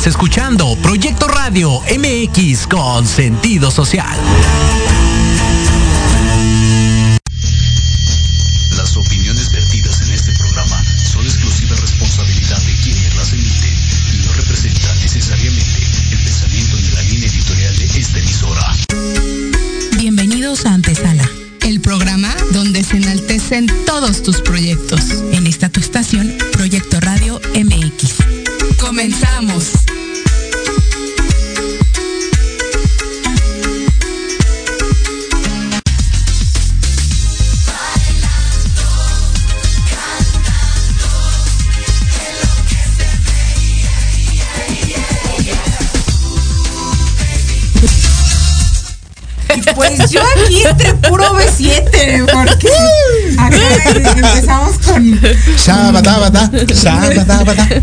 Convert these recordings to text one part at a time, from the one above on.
Estás escuchando Proyecto Radio MX con sentido social. Las opiniones vertidas en este programa son exclusiva responsabilidad de quienes las emiten y no representan necesariamente el pensamiento ni la línea editorial de esta emisora. Bienvenidos a Antesala, el programa donde se enaltecen todos tus proyectos.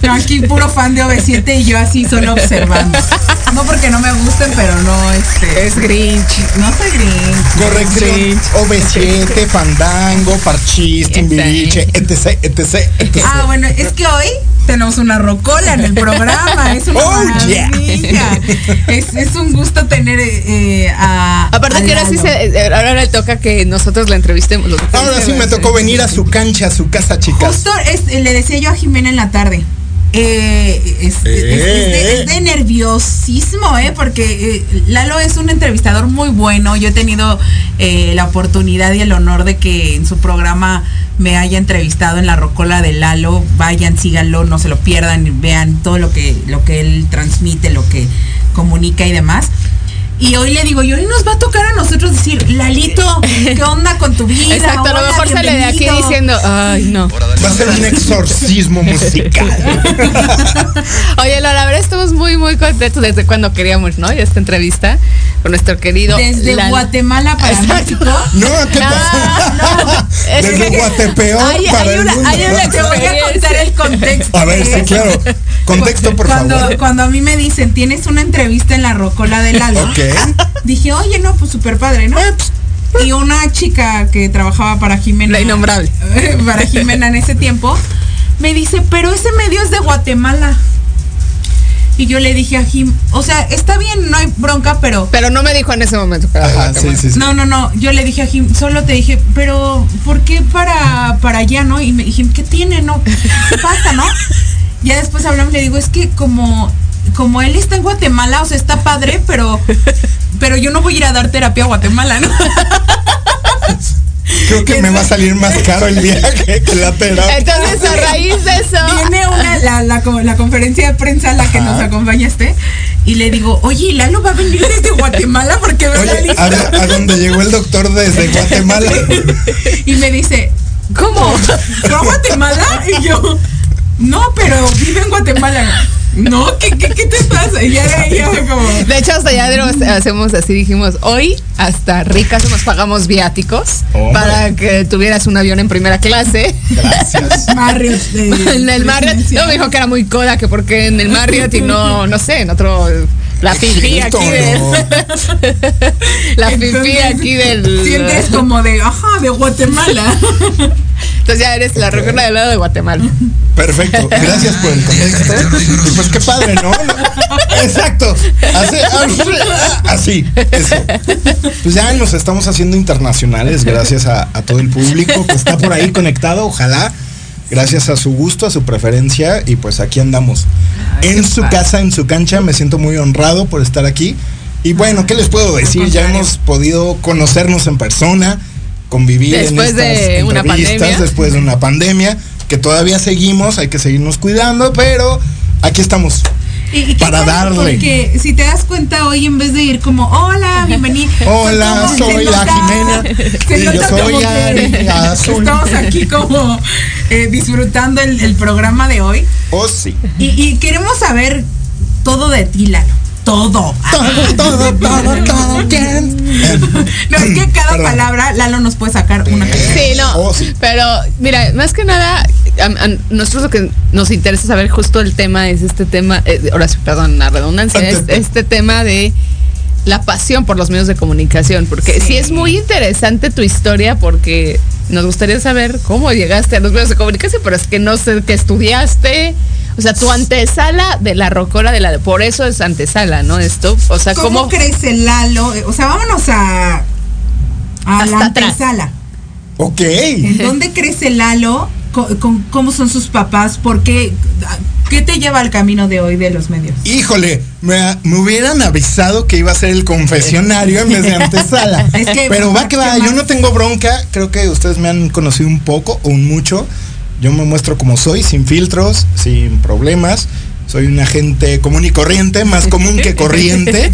No, aquí puro fan de OV7 y yo así solo observando. No porque no me gusten, pero no este. Es Grinch. No soy Grinch. Corrección. OV7, Fandango, Parchís, Timbiriche, etc, etc, etc. Ah, bueno, es que hoy tenemos una rocola en el programa. Es una Oh, yeah. Es, es un gusto tener eh, a. Aparte a que ahora sí se, eh, ahora le toca que nosotros la entrevistemos. Los Ahora sí me tocó venir a su cancha, a su casa, chicas. Justo es- le decía yo a Jimena en la tarde. Eh, es, es- es de, es de nerviosismo, ¿eh? Porque eh, Lalo es un entrevistador muy bueno. Yo he tenido eh, la oportunidad y el honor de que en su programa me haya entrevistado en la rocola de Lalo. Vayan, síganlo, no se lo pierdan, vean todo lo que, lo que él transmite, lo que comunica y demás. Y hoy le digo, y hoy nos va a tocar a nosotros decir, Lalito, ¿qué onda con tu vida? Exacto, a lo mejor sale de aquí bienvenido". diciendo, ay, no. Va a ser un exorcismo musical. Oye, la, la verdad estamos muy, muy contentos desde cuando queríamos, ¿no? Y esta entrevista con nuestro querido. Desde Lalo. Guatemala para Exacto. México. No, ¿qué No, pasa? no, Desde que- Guatepeor hay- para hay el una- mundo. hay una Te voy a contar el contexto. A ver, sí, claro. Contexto, por cuando, favor. Cuando a mí me dicen, tienes una entrevista en la Rocola de Lalo, Ok. Dije, oye, no, pues súper padre, ¿no? Y una chica que trabajaba para Jimena. La innombrable. Para Jimena en ese tiempo, me dice, pero ese medio es de Guatemala. Y yo le dije a Jim, o sea, está bien, no hay bronca, pero Pero no me dijo en ese momento. Ajá, sí, sí, sí. No, no, no. Yo le dije a Jim, solo te dije, pero ¿por qué para, para allá, no? Y me dije, ¿qué tiene, no? ¿Qué pasa, no? Ya después hablamos, le digo, es que como, como él está en Guatemala, o sea, está padre, pero, pero yo no voy a ir a dar terapia a Guatemala, ¿no? Creo que me va a salir más caro el viaje que la terapia. Entonces, a raíz de eso. Viene una, la, la, la conferencia de prensa a la que nos acompañaste y le digo, oye, Lalo va a venir desde Guatemala porque ve la Oye, lista. a, a donde llegó el doctor desde Guatemala. Y me dice, ¿cómo? ¿Fue a Guatemala? Y yo, no, pero vive en Guatemala. No, ¿qué, qué, qué te pasa? Y ya de ahí ya fue como. De hecho, hasta ya tenemos- hacemos así, dijimos, hoy hasta ricas nos pagamos viáticos para que tuvieras un avión en primera clase. Gracias. Marriott. de- en el Marriott, no me dijo que era muy coda, que porque en el Marriott y no, no sé, en otro, la fifí aquí del, la Entonces, aquí del, Sientes como de, ajá, de Guatemala. Entonces ya eres la región del lado de Guatemala. Perfecto, gracias por el contexto. Y pues qué padre, ¿no? Exacto. Así, así, eso. Pues ya nos estamos haciendo internacionales gracias a, a todo el público que está por ahí conectado, ojalá. Gracias a su gusto, a su preferencia y pues aquí andamos. en su casa, en su cancha, me siento muy honrado por estar aquí. Y bueno, ¿qué les puedo decir? Ya hemos podido conocernos en persona, convivir Después en estas de una entrevistas, pandemia. después de una pandemia, que todavía seguimos, hay que seguirnos cuidando, pero aquí estamos. Y, Para darle. Porque si te das cuenta hoy, en vez de ir como, hola, bienvenido. Hola, soy la nota- Jimena. Y yo soy Ari Azul. Estamos aquí como eh, disfrutando el, el programa de hoy. Oh, sí. Y, y queremos saber todo de ti, Lalo. Todo. Todo, todo, todo, todo. No, es que cada Perdón. palabra Lalo nos puede sacar una canción. Sí, no. Oh, sí. Pero, mira, más que nada, a, a nosotros lo que nos interesa saber justo el tema es este tema, eh, ahora sí, perdón, la redundancia, es este tema de la pasión por los medios de comunicación, porque sí. es muy interesante tu historia, porque nos gustaría saber cómo llegaste a los medios de comunicación, pero es que no sé qué estudiaste O sea, tu antesala de la rocola de la por eso es antesala, ¿no? Esto, o sea, ¿cómo, ¿cómo crece Lalo? O sea, vámonos a a la atrás. antesala. Ok. ¿En dónde crece Lalo? Con- ¿Cómo son sus papás? ¿Por qué? ¿Qué te lleva al camino de hoy de los medios? Híjole, me, me hubieran avisado que iba a ser el confesionario en vez de antesala. Es que, Pero va que va, ¿qué yo no tengo bronca. Creo que ustedes me han conocido un poco o un mucho. Yo me muestro como soy, sin filtros, sin problemas. Soy una gente común y corriente, más común que corriente,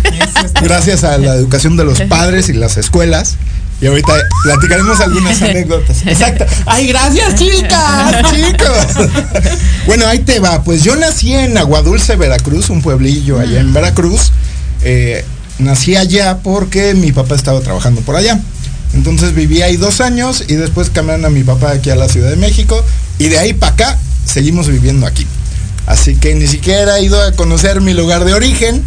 gracias a la educación de los padres y las escuelas. Y ahorita platicaremos algunas anécdotas. Exacto. Ay, gracias, chicas, chicos. Bueno, ahí te va. Pues yo nací en Aguadulce, Veracruz, un pueblillo allá en Veracruz. Eh, nací allá porque mi papá estaba trabajando por allá. Entonces viví ahí dos años y después cambiaron a mi papá aquí a la Ciudad de México. Y de ahí para acá seguimos viviendo aquí. Así que ni siquiera he ido a conocer mi lugar de origen.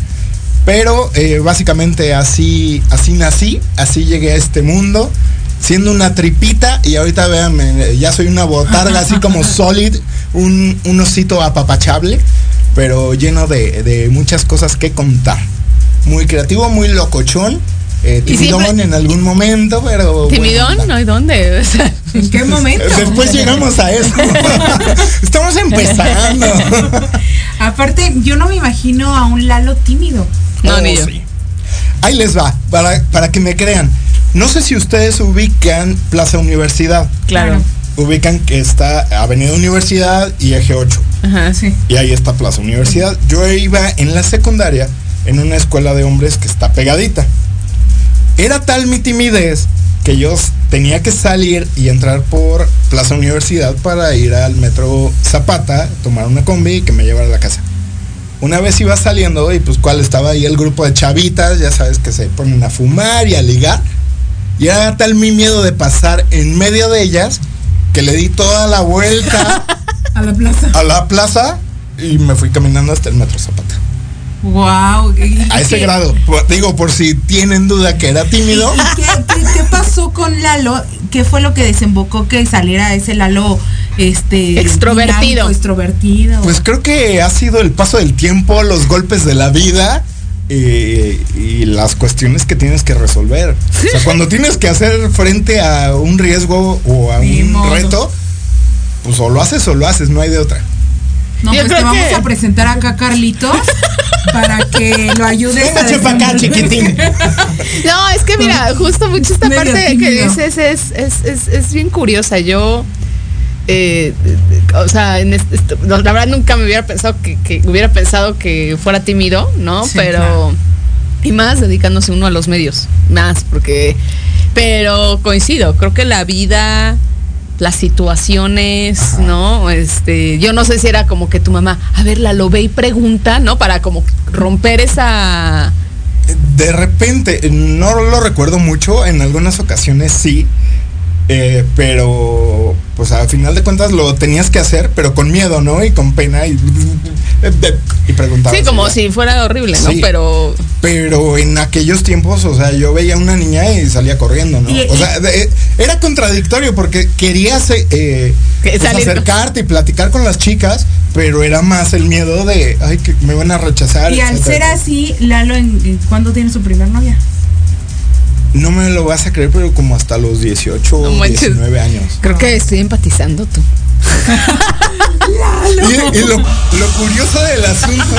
Pero eh, básicamente así, así nací, así llegué a este mundo, siendo una tripita y ahorita véanme, ya soy una botarga así como solid, un, un osito apapachable, pero lleno de, de muchas cosas que contar. Muy creativo, muy locochón, eh, timidón en algún momento, pero... timidón, bueno, ¿no? hay dónde? O sea, ¿En qué momento? Después llegamos a eso. Estamos empezando. Aparte, yo no me imagino a un Lalo tímido. No, Oh, ni yo. sí. Ahí les va, para, para que me crean. No sé si ustedes ubican Plaza Universidad. claro. Ubican que está Avenida Universidad y Eje 8. Ajá. Sí. Y ahí está Plaza Universidad. Yo iba en la secundaria en una escuela de hombres que está pegadita. Era tal mi timidez que yo tenía que salir y entrar por Plaza Universidad para ir al metro Zapata, tomar una combi y que me llevara a la casa. Una vez iba saliendo y pues cuál estaba ahí el grupo de chavitas, ya sabes que se ponen a fumar y a ligar. Y era tal mi miedo de pasar en medio de ellas que le di toda la vuelta A la plaza. a la plaza y me fui caminando hasta el metro Zapata. Wow. A ese grado. Digo, por si tienen duda que era tímido. ¿Y qué, qué- qué pasó con Lalo? ¿Qué fue lo que desembocó que saliera ese Lalo este Extrovertido. dinámico, extrovertido? Pues creo que ha sido el paso del tiempo, los golpes de la vida eh, y las cuestiones que tienes que resolver. O sea, cuando tienes que hacer frente a un riesgo o a Ni un modo. reto, pues o lo haces o lo haces, no hay de otra. No, yo pues te vamos que- a presentar acá a Carlitos para que lo ayudes a Véngase para acá, chiquitín. No, es que mira, justo mucho esta Medio parte que dices es, es, es, es bien curiosa. Yo, eh, o sea, en este- la verdad nunca me hubiera pensado que, que hubiera pensado que fuera tímido, ¿no? Sí, pero claro. y más dedicándose uno a los medios, más porque, pero coincido, creo que la vida las situaciones, ¿no? Este, yo no sé si era como que tu mamá, a ver, la lo ve y pregunta, ¿no? Para como romper esa De repente, no lo recuerdo mucho, en algunas ocasiones sí, eh, pero pues al final de cuentas lo tenías que hacer, pero con miedo, ¿no? Y con pena y, y preguntabas. Sí, como ¿no? si fuera horrible, ¿no? Sí. Pero Pero en aquellos tiempos, o sea, yo veía a una niña y salía corriendo, ¿no? Y- o sea, de- era contradictorio porque querías eh, pues, acercarte y platicar con las chicas, pero era más el miedo de, ay, que me van a rechazar. Y al ser así, Lalo, ¿en, en cuándo tiene su primer novia? No me lo vas a creer, pero como hasta los 18 No o manches. 19 años. creo que estoy empatizando tú. Y, y lo, lo curioso del asunto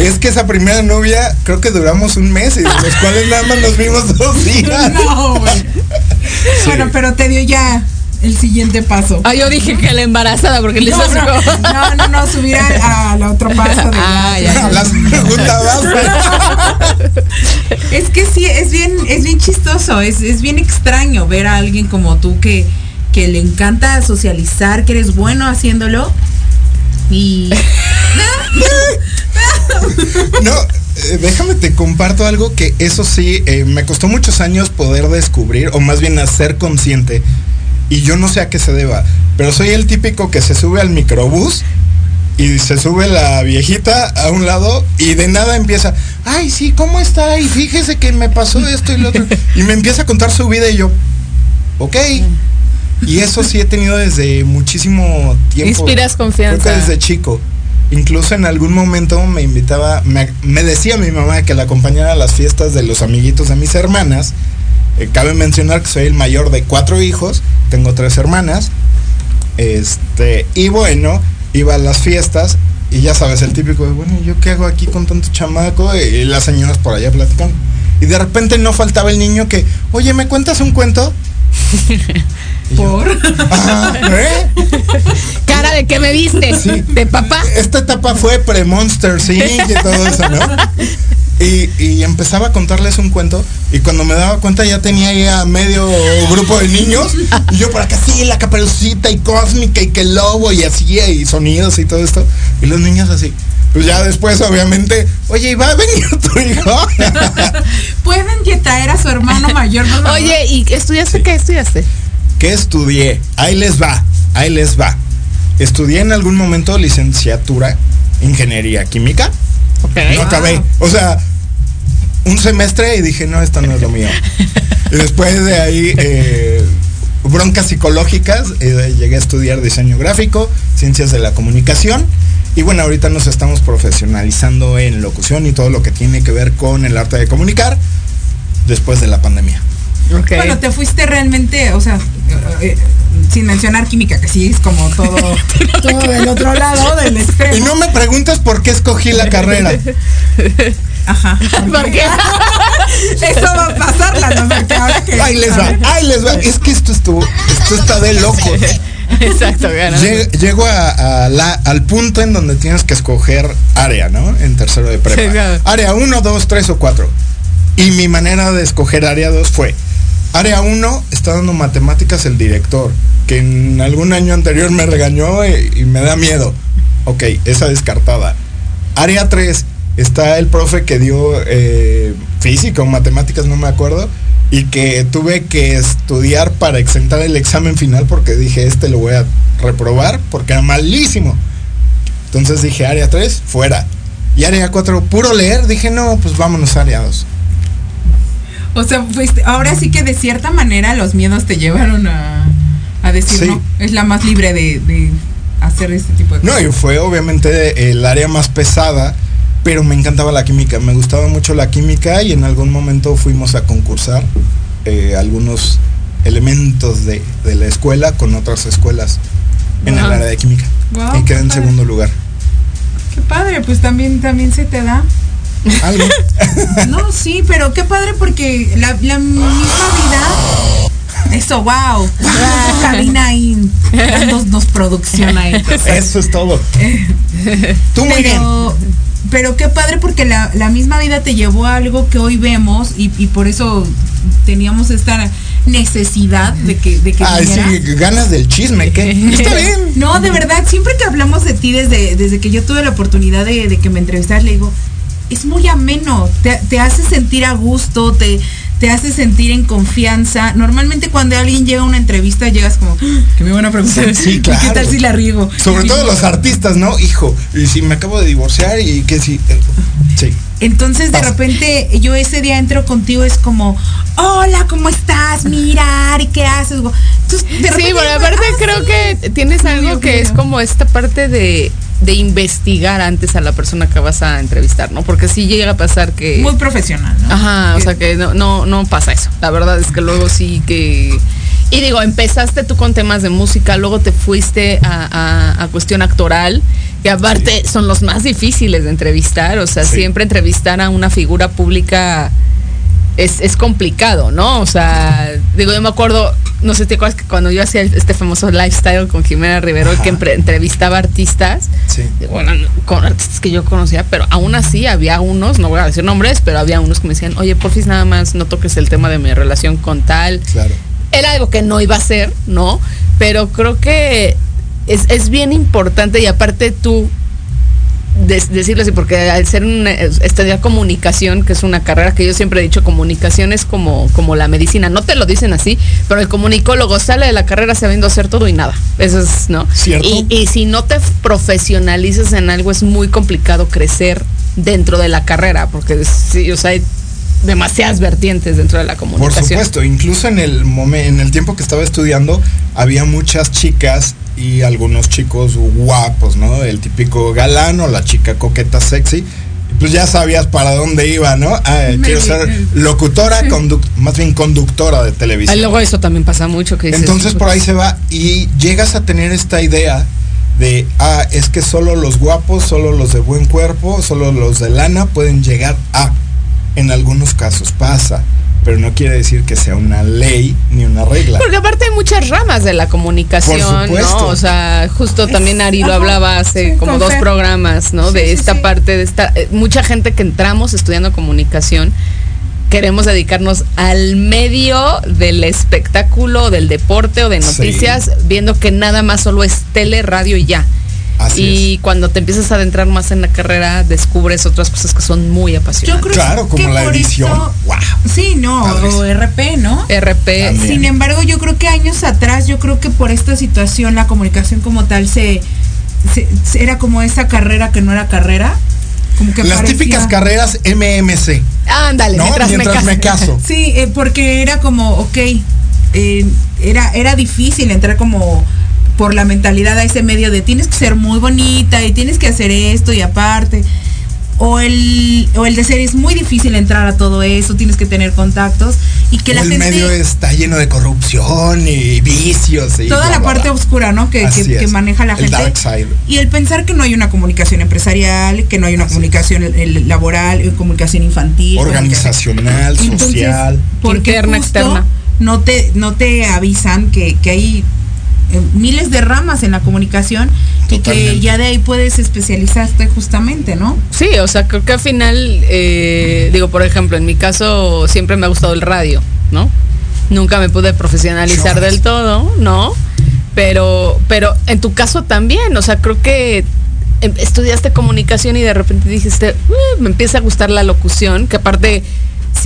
es que esa primera novia creo que duramos un mes y de los cuales nada más nos vimos dos días. No, güey. Bueno, pero te dio ya el siguiente paso. Ah, yo dije que la embarazada porque le No, hizo así no, como- no, no, no, subir a- al otro paso. de Ah, ya, ya. La segunda base. Es que sí, es bien, es bien chistoso, es, es bien extraño ver a alguien como tú que, que le encanta socializar, que eres bueno haciéndolo. Y No, eh, déjame te comparto algo que eso sí, eh, me costó muchos años poder descubrir, o más bien hacer consciente, y yo no sé a qué se deba, pero soy el típico que se sube al microbús y se sube la viejita a un lado y de nada empieza, ay, sí, ¿cómo está? Y fíjese que me pasó esto y lo otro. Y me empieza a contar su vida y yo, ok. Y eso sí he tenido desde muchísimo tiempo. Inspiras confianza. Creo que desde chico. Incluso en algún momento me invitaba, me, me decía mi mamá que la acompañara a las fiestas de los amiguitos de mis hermanas. Eh, cabe mencionar que soy el mayor de cuatro hijos, tengo tres hermanas. Este, y bueno, iba a las fiestas y ya sabes, el típico de, bueno, ¿yo qué hago aquí con tanto chamaco? Y las señoras por allá platicando. Y de repente no faltaba el niño que, oye, ¿me cuentas un cuento? ¿Por? ¿eh? Cara de que me viste, de papá. Esta etapa fue pre-Monster Inc. y todo eso, ¿no? Y, y, empezaba a contarles un cuento y cuando me daba cuenta ya tenía ahí a medio grupo de niños y yo por acá sí, la caperucita y cósmica y que el lobo y así y sonidos y todo esto y los niños así. Pues ya después obviamente, oye, ¿y va a venir tu hijo? Pueden que traer a su hermano mayor. Oye, ¿y estudiaste qué estudiaste? ¿Qué estudié? Ahí les va, ahí les va. Estudié en algún momento licenciatura, ingeniería química. No acabé. O sea, un semestre y dije, no, esto no es lo mío. y después de ahí, eh, broncas psicológicas, eh, llegué a estudiar diseño gráfico, ciencias de la comunicación. Y bueno, ahorita nos estamos profesionalizando en locución y todo lo que tiene que ver con el arte de comunicar después de la pandemia. Okay. Bueno, te fuiste realmente, o sea, eh, sin mencionar química, que sí es como todo, todo del otro lado del extremo. Y no me preguntes por qué escogí la carrera. Ajá. ¿Por qué? Eso va a pasar, la no, que ahora que. Ahí les va, ahí les va. Es que esto estuvo, esto está de locos. Exacto, Llego a, la, al punto en donde tienes que escoger área, ¿no? En tercero de prepa. Sí, claro. Área 1, 2, 3 o 4. Y mi manera de escoger área 2 fue Área 1 está dando matemáticas el director, que en algún año anterior me regañó y, me da miedo. Ok, esa descartada. Área 3 está el profe que dio eh, física o matemáticas, no me acuerdo, y que tuve que estudiar para exentar el examen final porque dije, este lo voy a reprobar porque era malísimo. Entonces dije, área 3, fuera. Y área 4, puro leer, dije, no, pues vámonos área 2. O sea, pues ahora sí que de cierta manera los miedos te llevaron a, decir, no, es la más libre de, hacer este tipo de cosas. No, y fue obviamente el área más pesada, pero me encantaba la química, me gustaba mucho la química y en algún momento fuimos a concursar eh, algunos elementos de, la escuela con otras escuelas en el área de química. y quedé en segundo lugar. Qué padre, pues también, también se te da. no, sí, pero qué padre porque la, misma vida. Eso, wow. Cabina ahí. Nos, producciona ahí. Eso es todo. Tú muy bien. Pero qué padre porque la, misma vida te llevó a algo que hoy vemos y, por eso teníamos esta necesidad de que de que Ay, sí, ganas del chisme, ¿qué? Está bien. No, de verdad, siempre que hablamos de ti desde, desde que yo tuve la oportunidad de, de que me entrevistaras, le digo, es muy ameno, te, hace sentir a gusto, te, te hace sentir en confianza. Normalmente cuando alguien llega a una entrevista llegas como, ah, que me van a preguntar, sí, claro. ¿qué tal si la riego? Sobre todo los artistas, ¿no? Hijo, y si me acabo de divorciar y que si... Eh, sí. Entonces de repente yo ese día entro contigo es como, hola, ¿cómo estás? Mirar, ¿y qué haces? sí, bueno, aparte creo que tienes algo que es como esta parte de de investigar antes a la persona que vas a entrevistar, ¿no? Porque sí llega a pasar que... Muy profesional, ¿no? Ajá, o sea que no, no, no pasa eso. La verdad es que luego sí que... Y digo, empezaste tú con temas de música, luego te fuiste a, cuestión actoral, que aparte son los más difíciles de entrevistar, o sea, siempre entrevistar a una figura pública es, complicado, ¿no? O sea, digo, yo me acuerdo, no sé, ¿te acuerdas que cuando yo hacía este famoso lifestyle con Jimena Rivero, que entrevistaba artistas? Sí. Bueno, con artistas que yo conocía, pero aún así había unos, no voy a decir nombres, pero había unos que me decían, oye, porfis, nada más no toques el tema de mi relación con tal. Claro. Era algo que no iba a ser, ¿no? Pero creo que es, es bien importante y aparte tú decirlo así, porque al ser una, estudiar comunicación, que es una carrera que yo siempre he dicho, comunicación es como, como la medicina, no te lo dicen así, pero el comunicólogo sale de la carrera sabiendo hacer todo y nada. Eso es, ¿no? Y, y si no te profesionalizas en algo, es muy complicado crecer dentro de la carrera, porque sí, o sea, demasiadas vertientes dentro de la comunicación. Por supuesto, incluso en el momento, en el tiempo que estaba estudiando, había muchas chicas y algunos chicos guapos, ¿no? El típico galán o la chica coqueta sexy. Pues ya sabías para dónde iba, ¿no? Ah, quiero ser locutora, más bien conductora de televisión. Y luego eso también pasa mucho. que Entonces por ahí se va y llegas a tener esta idea de, ah, es que solo los guapos, solo los de buen cuerpo, solo los de lana pueden llegar a. En algunos casos pasa pero no quiere decir que sea una ley ni una regla. Porque aparte hay muchas ramas de la comunicación, ¿no? O sea, justo también Ari lo hablaba hace como dos programas, ¿no? de esta parte de esta eh, mucha gente que entramos estudiando comunicación queremos dedicarnos al medio del espectáculo, del deporte o de noticias, viendo que nada más solo es tele, radio y ya y cuando te empiezas a adentrar más en la carrera, descubres otras cosas que son muy apasionantes. claro, como la edición. Sí, no, o RP, ¿no? RP. Sin embargo, yo creo que años atrás, yo creo que por esta situación, la comunicación como tal se, era como esa carrera que no era carrera. Como que Las típicas carreras MMC. Ándale, mientras, me, caso. Sí, eh, porque era como, ok, eh, era, era difícil entrar como por la mentalidad a ese medio de tienes que ser muy bonita y tienes que hacer esto y aparte. O el, o el de ser es muy difícil entrar a todo eso, tienes que tener contactos y que la el gente... medio está lleno de corrupción y vicios. Y toda la parte oscura, ¿no? Que, que, maneja la gente. Y el pensar que no hay una comunicación empresarial, que no hay una comunicación laboral, comunicación infantil. Organizacional, social. interna, externa. No te, no te avisan que, que hay miles de ramas en la comunicación y que ya de ahí puedes especializarte justamente, ¿no? Sí, o sea, creo que al final, eh, digo, por ejemplo, en mi caso siempre me ha gustado el radio, ¿no? Nunca me pude profesionalizar del todo, ¿no? Pero, pero en tu caso también, o sea, creo que em, estudiaste comunicación y de repente dijiste, me empieza a gustar la locución, que aparte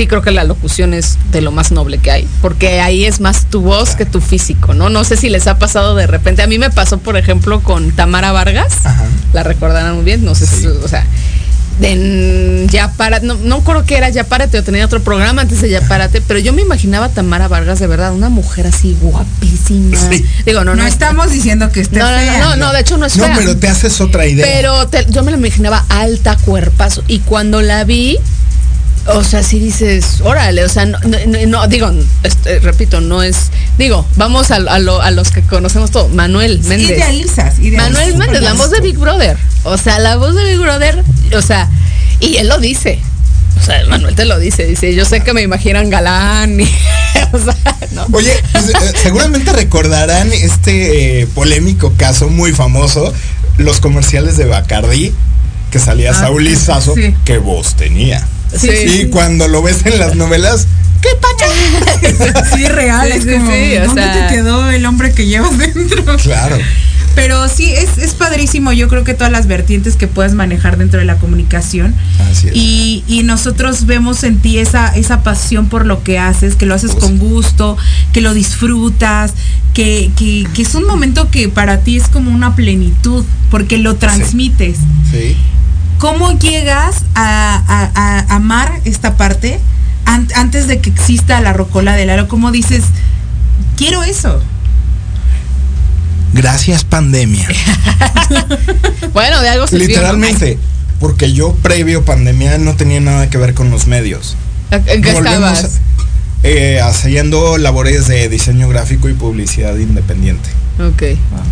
sí creo que la locución es de lo más noble que hay, porque ahí es más tu voz que tu físico, ¿no? No sé si les ha pasado de repente. A mí me pasó, por ejemplo, con Tamara Vargas, la recordarán muy bien, no sé si, o sea, en Ya para, no, no creo que era Ya Párate o tenía otro programa antes de Ya Párate, pero yo me imaginaba a Tamara Vargas de verdad, una mujer así guapísima. Digo, no, no, estamos diciendo que esté no, fea. No, no, no, de hecho no es fea. No, pero te haces otra idea. Pero yo me la imaginaba alta, cuerpazo. Y cuando la vi, o sea, si dices, órale, o sea, no, digo, este, repito, no es, digo, vamos a, los que conocemos todo, Manuel Méndez. Idealizas, Manuel Méndez, la voz de Big Brother. O sea, la voz de Big Brother, o sea, y él lo dice. O sea, Manuel te lo dice, dice, yo sé que me imaginan galán. Y, o sea, ¿no? Oye, pues, eh, seguramente recordarán este eh, polémico caso muy famoso, los comerciales de Bacardi, que salía ah, Saúl Izazo, que voz tenía. Sí, y cuando lo ves en las novelas, ¿qué pacha? sí, real, es como, ¿dónde te quedó el hombre que llevas dentro? Claro. Pero sí, es, es, padrísimo. Yo creo que todas las vertientes que puedes manejar dentro de la comunicación. Así es. Y, y, nosotros vemos en ti esa, esa pasión por lo que haces, que lo haces con gusto, que lo disfrutas, que, que, que, es un momento que para ti es como una plenitud, porque lo transmites. sí. ¿Cómo llegas a, amar esta parte antes de que exista la rocola del aro? ¿Cómo dices, quiero eso? Gracias pandemia. bueno, de algo se Literalmente, porque yo previo pandemia no tenía nada que ver con los medios. ¿En qué estabas? Eh, haciendo labores de diseño gráfico y publicidad independiente. Ok. Ah.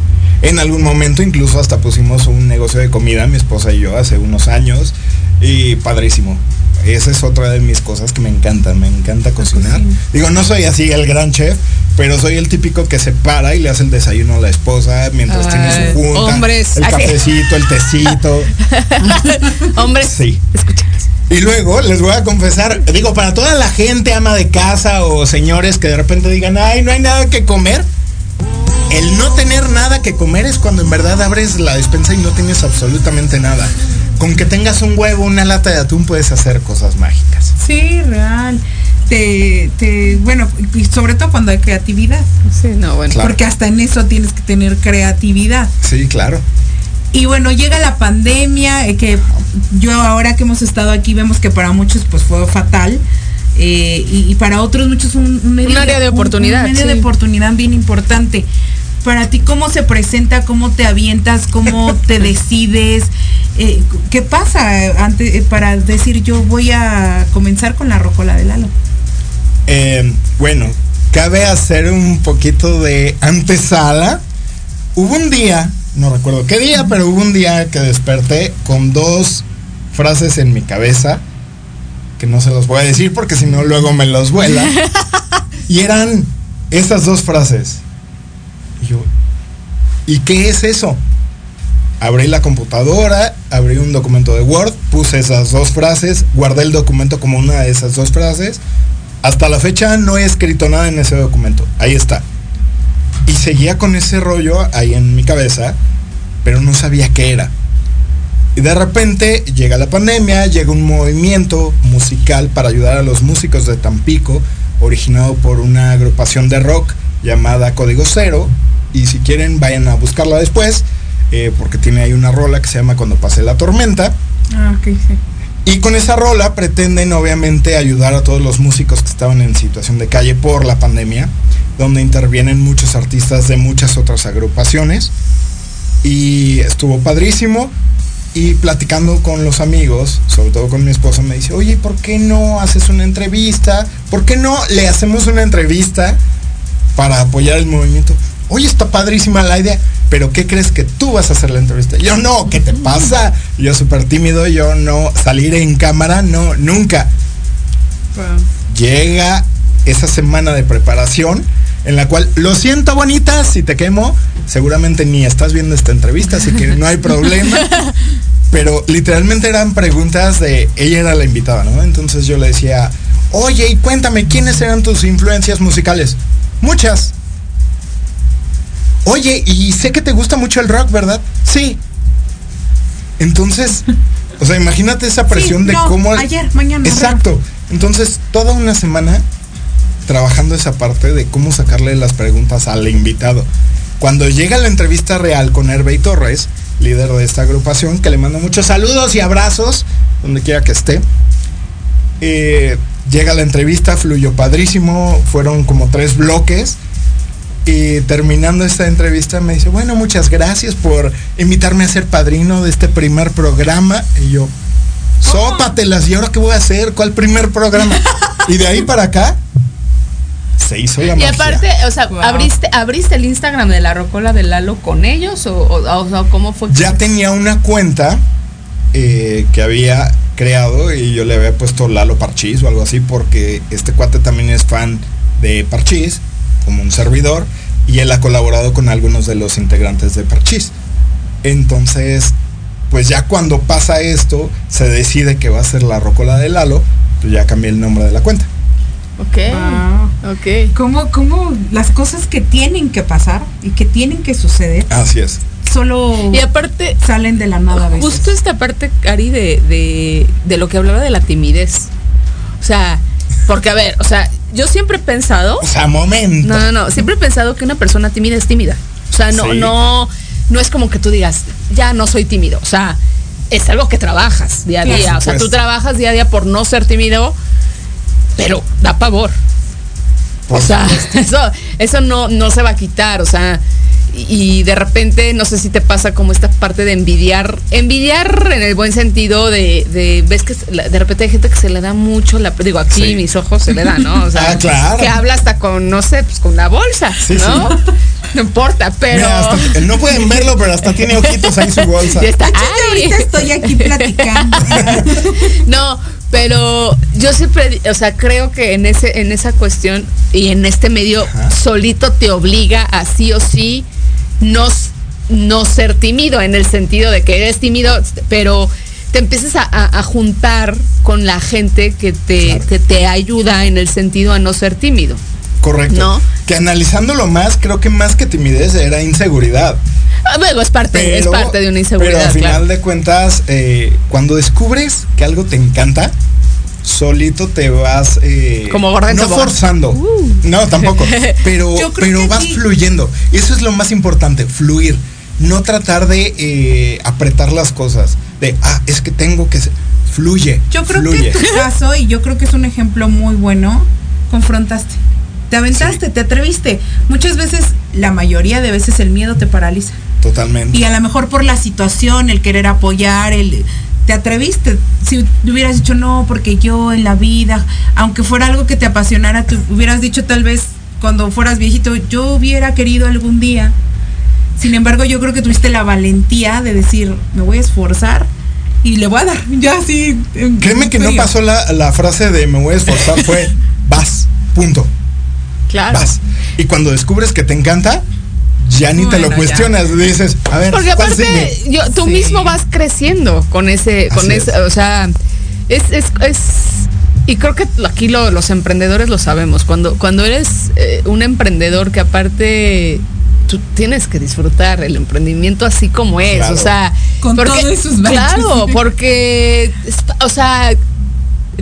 En algún momento incluso hasta pusimos un negocio de comida, mi esposa y yo, hace unos años. Y padrísimo. Esa es otra de mis cosas que me encanta. Me encanta cocinar. Digo, no soy así el gran chef, pero soy el típico que se para y le hace el desayuno a la esposa mientras tiene su junta. Hombres. El cafecito, el tecito. hombres. Sí. Y luego les voy a confesar, digo, para toda la gente ama de casa o señores que de repente digan, ay, no hay nada que comer el no tener nada que comer es cuando en verdad abres la despensa y no tienes absolutamente nada. Con que tengas un huevo, una lata de atún, puedes hacer cosas mágicas. Sí, real. Te, te, bueno, y sobre todo cuando hay creatividad. Sí, no, bueno. Porque hasta en eso tienes que tener creatividad. Sí, claro. Y bueno, llega la pandemia, eh, que yo ahora que hemos estado aquí vemos que para muchos pues fue fatal eh, y, para otros muchos un, medio área de, oportunidad. Un, medio de oportunidad bien importante. Para ti, ¿cómo se presenta? ¿Cómo te avientas? ¿Cómo te decides? Eh, ¿Qué pasa antes, eh, para decir yo voy a comenzar con la rocola de Lalo? bueno, cabe hacer un poquito de antesala. Hubo un día, no recuerdo qué día, pero hubo un día que desperté con dos frases en mi cabeza que no se los voy a decir porque si no luego me los vuela. y eran esas dos frases. Yo, ¿y qué es eso? Abrí la computadora, abrí un documento de Word, puse esas dos frases, guardé el documento como una de esas dos frases. Hasta la fecha no he escrito nada en ese documento. Ahí está. Y seguía con ese rollo ahí en mi cabeza, pero no sabía qué era. Y de repente llega la pandemia, llega un movimiento musical para ayudar a los músicos de Tampico, originado por una agrupación de rock llamada Código Cero. Y si quieren, vayan a buscarla después, eh, porque tiene ahí una rola que se llama Cuando pase la tormenta. Ah, ok, sí. Y con esa rola pretenden obviamente ayudar a todos los músicos que estaban en situación de calle por la pandemia, donde intervienen muchos artistas de muchas otras agrupaciones. Y estuvo padrísimo. Y platicando con los amigos, sobre todo con mi esposa, me dice, oye, ¿por qué no haces una entrevista? ¿Por qué no le hacemos una entrevista para apoyar el movimiento? Oye, está padrísima la idea, pero ¿qué crees que tú vas a hacer la entrevista? Yo no, ¿qué te pasa? Yo súper tímido, yo no, salir en cámara, no, nunca. Llega esa semana de preparación en la cual, lo siento bonita, si te quemo, seguramente ni estás viendo esta entrevista, así que no hay problema. Pero literalmente eran preguntas de, ella era la invitada, ¿no? Entonces yo le decía, oye, y cuéntame, ¿quiénes eran tus influencias musicales? Muchas. Oye, y sé que te gusta mucho el rock, ¿verdad? Sí. Entonces, o sea, imagínate esa presión de cómo... Ayer, mañana. Exacto. Entonces, toda una semana trabajando esa parte de cómo sacarle las preguntas al invitado. Cuando llega la entrevista real con Hervey Torres, líder de esta agrupación, que le mando muchos saludos y abrazos, donde quiera que esté. Eh, llega la entrevista, fluyó padrísimo, fueron como tres bloques. Y terminando esta entrevista me dice, bueno, muchas gracias por invitarme a ser padrino de este primer programa. Y yo, sópatelas, ¿y ahora qué voy a hacer? ¿Cuál primer programa? Y de ahí para acá, se hizo la Y aparte, o sea, ¿abriste, ¿abriste el Instagram de la Rocola de Lalo con ellos o, o, cómo fue? Ya tenía una cuenta eh, que había creado y yo le había puesto Lalo Parchís o algo así porque este cuate también es fan de Parchís, como un servidor, y él ha colaborado con algunos de los integrantes de Parchís. Entonces, pues ya cuando pasa esto, se decide que va a ser la Rocola de Lalo, pues ya cambié el nombre de la cuenta. Ok. Ah. Ok. ¿Cómo, ¿Cómo las cosas que tienen que pasar y que tienen que suceder? Así es. Solo y aparte salen de la nada a veces. Justo esta parte, Cari, de, de, lo que hablaba de la timidez. O sea, porque a ver, o sea, yo siempre he pensado. O sea, momento. No, no, no. Siempre he pensado que una persona tímida es tímida. O sea, no, no, no es como que tú digas, ya no soy tímido. O sea, es algo que trabajas día a día. O sea, tú trabajas día a día por no ser tímido pero da pavor. o sea, eso, eso no, no se va a quitar, o sea, y, de repente, no sé si te pasa como esta parte de envidiar, envidiar en el buen sentido de, ves que de repente hay gente que se le da mucho, la, digo, aquí mis ojos se le dan, ¿no? O sea, ah, que habla hasta con, no sé, pues con la bolsa, ¿no? No importa, pero. no pueden verlo, pero hasta tiene ojitos ahí su bolsa. Ya está. ahorita estoy aquí platicando. no, pero yo siempre, o sea, creo que en ese, en esa cuestión y en este medio solito te obliga a sí o sí no, no ser tímido, en el sentido de que eres tímido, pero te empiezas a, juntar con la gente que te, que te ayuda en el sentido a no ser tímido. Correcto. ¿No? Que analizándolo más, creo que más que timidez era inseguridad. Ah, bueno, es parte, es parte de una inseguridad. Pero al final de cuentas, eh, cuando descubres que algo te encanta, solito te vas eh, como no forzando uh. no tampoco pero pero vas fluyendo eso es lo más importante fluir no tratar de eh, apretar las cosas de ah es que tengo que fluye. Yo creo fluye. que en tu caso, y yo creo que es un ejemplo muy bueno, confrontaste. Te aventaste, te atreviste. Muchas veces, la mayoría de veces el miedo te paraliza. Totalmente. Y a lo mejor por la situación, el querer apoyar, el te atreviste. Si hubieras dicho no, porque yo en la vida, aunque fuera algo que te apasionara, tú hubieras dicho tal vez cuando fueras viejito, yo hubiera querido algún día. Sin embargo, yo creo que tuviste la valentía de decir, me voy a esforzar y le voy a dar. Ya así. en Créeme que no pasó la, la frase de me voy a esforzar, fue vas, punto, Claro. vas. Y cuando descubres que te encanta, ya ni te lo ya. cuestionas, dices, a ver, Porque ¿cuál aparte, sigue? yo, tú Sí. mismo vas creciendo con ese, con ese, es. o sea, es, es, es- y creo que aquí lo- los emprendedores lo sabemos. Cuando, cuando eres eh, un emprendedor que aparte tú tienes que disfrutar el emprendimiento así como es, Claro. o sea, Con porque, todos sus baches. claro, porque, o sea,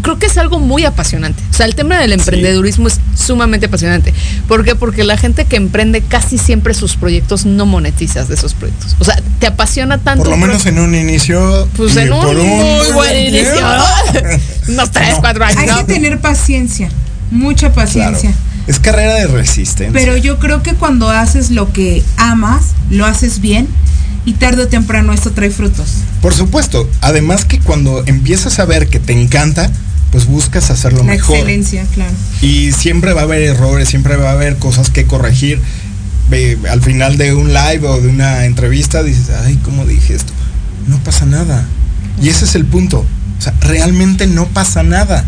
creo que es algo muy apasionante. O sea, el tema del emprendedurismo es sumamente apasionante. ¿Por qué? Porque la gente que emprende casi siempre sus proyectos no monetizas de esos proyectos. O sea, te apasiona tanto. Por lo un menos en un inicio. Pues en un por muy buen inicio. ¿no? Unos tres, No. cuatro años. Hay ¿no? que tener paciencia, mucha Claro. paciencia. Es carrera de resistencia. Pero yo creo que cuando haces lo que amas, lo haces bien y tarde o temprano esto trae frutos. Por supuesto. Además que cuando empiezas a ver que te encanta, pues buscas hacerlo La mejor. excelencia, claro. Y siempre va a haber errores, siempre va a haber cosas que corregir. Al final de un live o de una entrevista dices, ay, ¿cómo dije esto? No pasa nada. Y ese es el punto. O sea, realmente no pasa nada.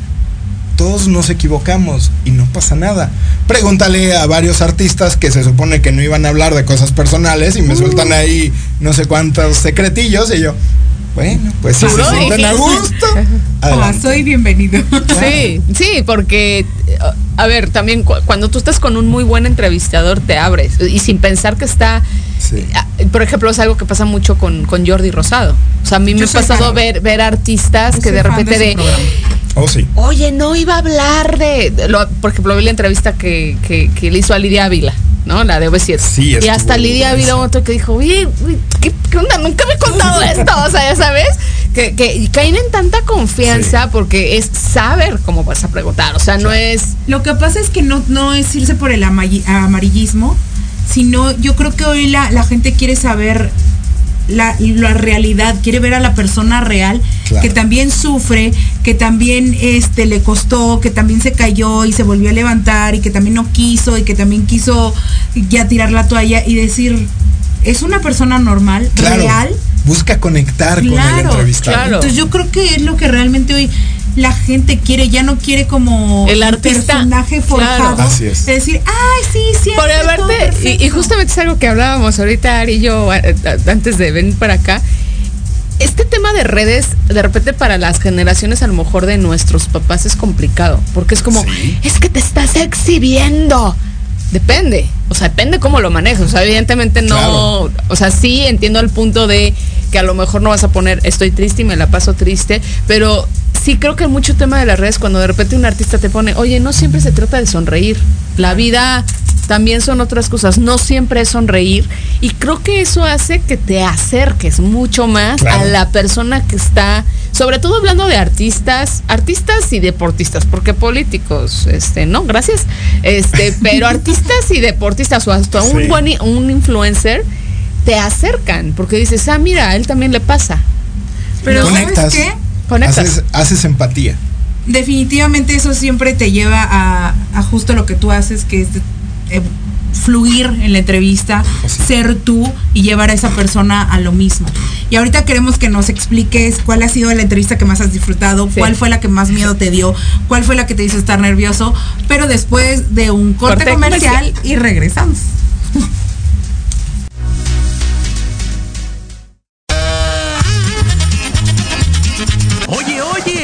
Todos nos equivocamos y no pasa nada. Pregúntale a varios artistas que se supone que no iban a hablar de cosas personales y me sueltan ahí no sé cuántos secretillos y yo, bueno, pues si se a gusto. Adelante. soy bienvenido. Sí, sí, porque, eh, a ver, también cu- cuando tú estás con un muy buen entrevistador te abres y sin pensar que está, Sí. ah, por ejemplo, es algo que pasa mucho con, con Jordi Rosado. O sea, a mí me ha pasado fan. ver, ver artistas Yo que de repente de. Oh, sí. oye, no iba a hablar de, de lo- por ejemplo, vi la entrevista que, que, que le hizo a Lidia Ávila. ¿No? La de OV7. Sí, y hasta Lidia buenísimo. Ávila otro que dijo, oye, uy, ¿qué, qué onda? Nunca me he contado esto, o sea, ya sabes, que, que caen en tanta confianza Sí. porque es saber cómo vas a preguntar, o sea, no es... Lo que pasa es que no, no es irse por el amarillismo, sino yo creo que hoy la, la gente quiere saber la, la realidad, quiere ver a la persona real Claro. que también sufre, que también este le costó, que también se cayó y se volvió a levantar y que también no quiso y que también quiso ya tirar la toalla y decir, es una persona normal, Claro. real. Busca conectar con el entrevistado. claro. Entonces yo creo que es lo que realmente hoy la gente quiere, ya no quiere como El artista, personaje forjado. claro. Así es. De decir, ay, sí, sí. Por aparte, y, y justamente es algo que hablábamos ahorita Ari y yo antes de venir para acá. Este tema de redes, de repente para las generaciones a lo mejor de nuestros papás es complicado, porque es como, Sí. es que te estás exhibiendo. Depende, o sea, depende cómo lo manejes. O sea, evidentemente no, Claro. o sea, sí entiendo el punto de que a lo mejor no vas a poner estoy triste y me la paso triste, pero sí creo que mucho tema de las redes cuando de repente un artista te pone, oye, no siempre se trata de sonreír, la vida también son otras cosas, no siempre es sonreír y creo que eso hace que te acerques mucho más Claro. a la persona que está, sobre todo hablando de artistas, artistas y deportistas, porque políticos, este, no, gracias, este, pero artistas y deportistas o hasta un Sí. buen un influencer te acercan porque dices, ah, mira, a él también le pasa. Pero. ¿sabes qué? Conectas. Haces, haces empatía. Definitivamente eso siempre te lleva a, a justo lo que tú haces, que es eh, fluir en la entrevista, sí. ser tú y llevar a esa persona a lo mismo. Y ahorita queremos que nos expliques cuál ha sido la entrevista que más has disfrutado, Sí. cuál fue la que más miedo te dio, cuál fue la que te hizo estar nervioso, pero después de un corte, Corte comercial, comercial. y regresamos.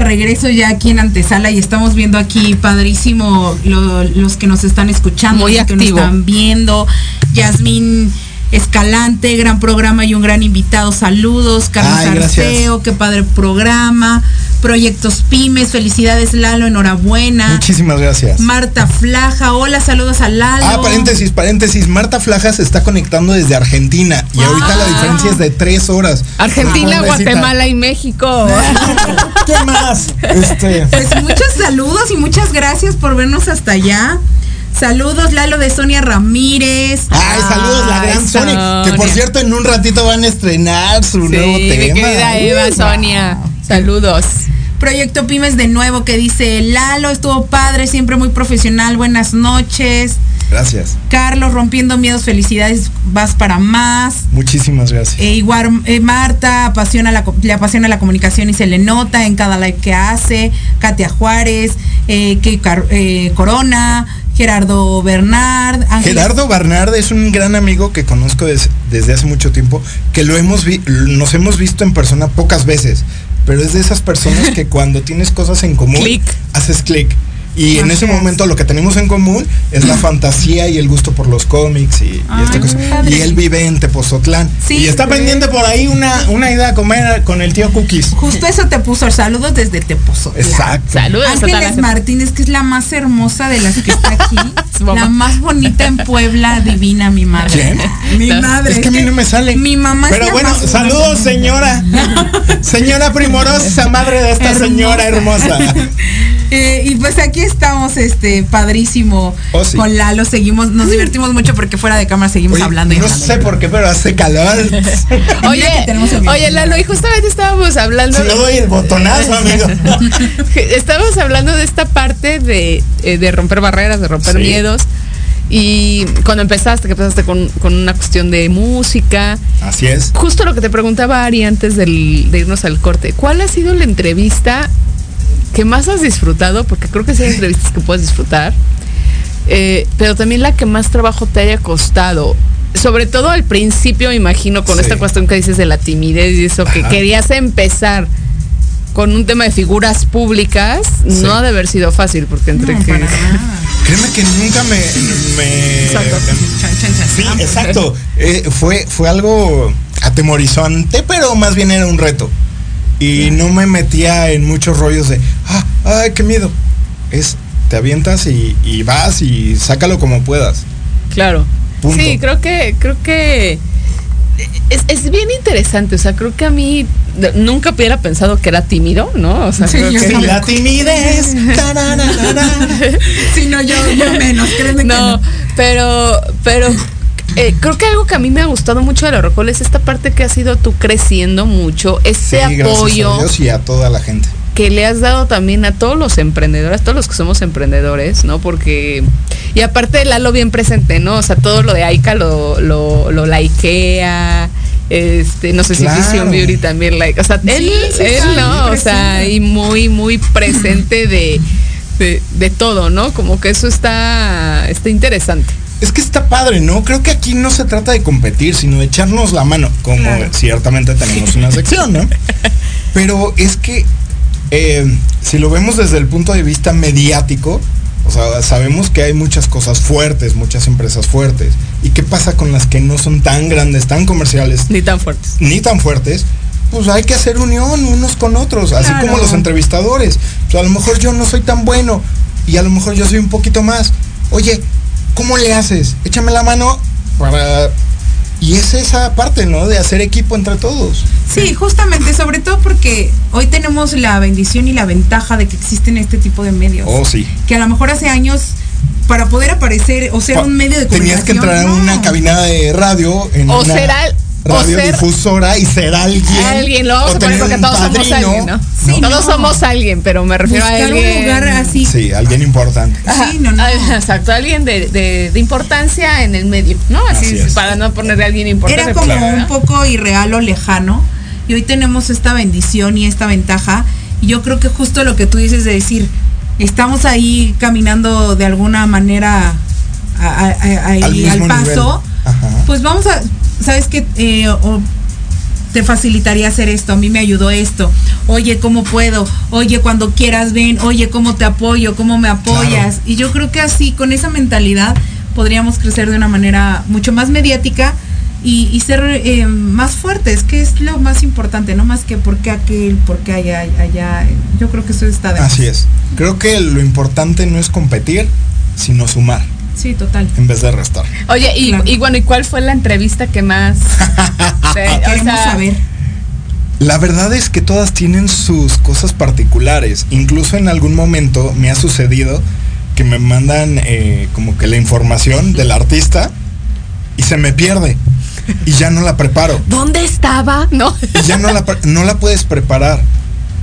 Regreso ya aquí en antesala y estamos viendo aquí padrísimo los que nos están escuchando, Muy los que nos están viendo. Yasmín Escalante, gran programa y un gran invitado. Saludos, Carlos Arceo, qué padre programa. Proyectos Pymes, felicidades Lalo, enhorabuena. Muchísimas gracias. Marta Flaja, hola, saludos a Lalo. Ah, paréntesis, paréntesis. Marta Flaja se está conectando desde Argentina y ahorita la diferencia es de tres horas. Argentina, Guatemala y México. ¿Qué más? Este. Pues muchos saludos y muchas gracias por vernos hasta allá. Saludos, Lalo de Sonia Ramírez. Ay, saludos, la gran Sonia. Que por cierto, en un ratito van a estrenar su nuevo tema. Mi querida Eva, Sonia. Saludos. Proyecto Pymes de nuevo que dice Lalo, estuvo padre, siempre muy profesional, buenas noches. Gracias. Carlos, rompiendo miedos, felicidades, vas para más. Muchísimas gracias. E igual eh, Marta apasiona la, le apasiona la comunicación y se le nota en cada live que hace. Katia Juárez, eh, que, eh, Corona, Gerardo Bernard. Gerardo Bernard es un gran amigo que conozco desde hace mucho tiempo, que lo hemos nos hemos visto en persona pocas veces pero es de esas personas que cuando tienes cosas en común, haces clic. Y en ese momento lo que tenemos en común es la fantasía y el gusto por los cómics y, esta cosa. Y él vive en Tepozotlán. y está pendiente por ahí una, una idea a comer con el tío Cookies. Justo eso te puso. Saludos desde Tepozotlán. Exacto. Saludos. Ángeles Martínez, que es la más hermosa de las que está aquí. la más bonita en Puebla, divina, mi madre. Mi madre. Es que a mí no me sale. Mi mamá Pero bueno, saludos, señora. señora primorosa, madre de esta señora hermosa. Eh, y pues aquí estamos, este, padrísimo. Oh, sí. Con Lalo seguimos, nos divertimos mucho porque fuera de cámara seguimos Oye, hablando y no hablando. sé por qué, pero hace calor. Oye, oye, Lalo, y justamente estábamos hablando. Si no doy el botonazo, amigo. Estábamos hablando de esta parte de, eh, de romper barreras, de romper Sí. miedos. Y cuando empezaste, que empezaste con, con una cuestión de música, Así es. justo lo que te preguntaba Ari antes del- de irnos al corte, ¿cuál ha sido la entrevista que más has disfrutado? Porque creo que sí hay entrevistas que puedes disfrutar, eh, pero también la que más trabajo te haya costado. Sobre todo al principio, me imagino, con Sí. esta cuestión que dices de la timidez y eso, que querías empezar con un tema de figuras públicas, Sí. no ha de haber sido fácil, porque entre No, que... para nada. Créeme que nunca me. Exacto. Chan. Sí, exacto. Eh, fue, fue algo atemorizante, pero más bien era un reto. Y no me metía en muchos rollos de, ah, ay, qué miedo. Es, te avientas y, y vas y sácalo como puedas. Claro. Punto. Sí, creo que, creo que es, es bien interesante. O sea, creo que a mí nunca hubiera pensado que era tímido, ¿no? O sea, Sí, creo yo que- sí. la timidez. tararara. Sí, no, yo, yo menos, créeme que no, no. pero, pero eh, creo que algo que a mí me ha gustado mucho de la Rocol es esta parte que has ido tú creciendo mucho, Sí, ese gracias apoyo a Dios y a toda la gente. que le has dado también a todos los emprendedores, a todos los que somos emprendedores, ¿no? Porque, y aparte Lalo bien presente, ¿no? O sea, todo lo de Aika lo, lo, lo likea, este, no sé Claro. si Fusion Beauty también like, o sea, él, sí, él sí, no, o sea, y muy, muy presente de, de, de todo, ¿no? Como que eso está, está interesante. Es que está padre, ¿no? Creo que aquí no se trata de competir, sino de echarnos la mano, como Claro. ciertamente tenemos una sección, ¿no? Pero es que eh, si lo vemos desde el punto de vista mediático, o sea, sabemos que hay muchas cosas fuertes, muchas empresas fuertes. ¿Y qué pasa con las que no son tan grandes, tan comerciales, Ni tan fuertes. ni tan fuertes? Pues hay que hacer unión unos con otros, así Claro. como los entrevistadores. O sea, a lo mejor yo no soy tan bueno y a lo mejor yo soy un poquito más. Oye, ¿cómo le haces? Échame la mano para... Y es esa parte, ¿no? De hacer equipo entre todos. Sí, justamente, sobre todo porque hoy tenemos la bendición y la ventaja de que existen este tipo de medios. Oh, sí. Que a lo mejor hace años, para poder aparecer o ser Pa- un medio de Tenías comunicación. que entrar a no. una cabina de radio, en O una ser al- radiodifusora y ser alguien. Alguien, lo vamos a poner porque un todos somos padrino. alguien, ¿no? Sí, todos no. somos alguien, pero me refiero a alguien. un lugar así. Sí, alguien importante. Sí, no, no. Exacto, alguien de, de- de importancia en el medio, ¿no? Así, Así es. para no ponerle a alguien importante. Era como claro, un poco irreal o lejano. Y hoy tenemos esta bendición y esta ventaja. Y yo creo que justo lo que tú dices de decir, estamos ahí caminando de alguna manera a- a- a- ahí Al al, paso. nivel. Ajá. Pues vamos a, ¿sabes qué? Eh, o te facilitaría hacer esto, a mí me ayudó esto. Oye, ¿cómo puedo? Oye, cuando quieras ven, oye, ¿cómo te apoyo? ¿Cómo me apoyas? Claro. Y yo creo que así, con esa mentalidad, podríamos crecer de una manera mucho más mediática y, y ser eh, más fuertes, que es lo más importante, no más que por qué aquel, por qué allá, allá. Yo creo que eso está de. Así es. Creo que lo importante no es competir, sino sumar, Sí, total. en vez de restar. Oye, y, Claro. y bueno, ¿y cuál fue la entrevista que más? te- o Queremos sea, saber. La verdad es que todas tienen sus cosas particulares. Incluso en algún momento me ha sucedido que me mandan eh, como que la información del artista y se me pierde. Y ya no la preparo. ¿Dónde estaba? No. Y ya no la, pre- no la puedes preparar.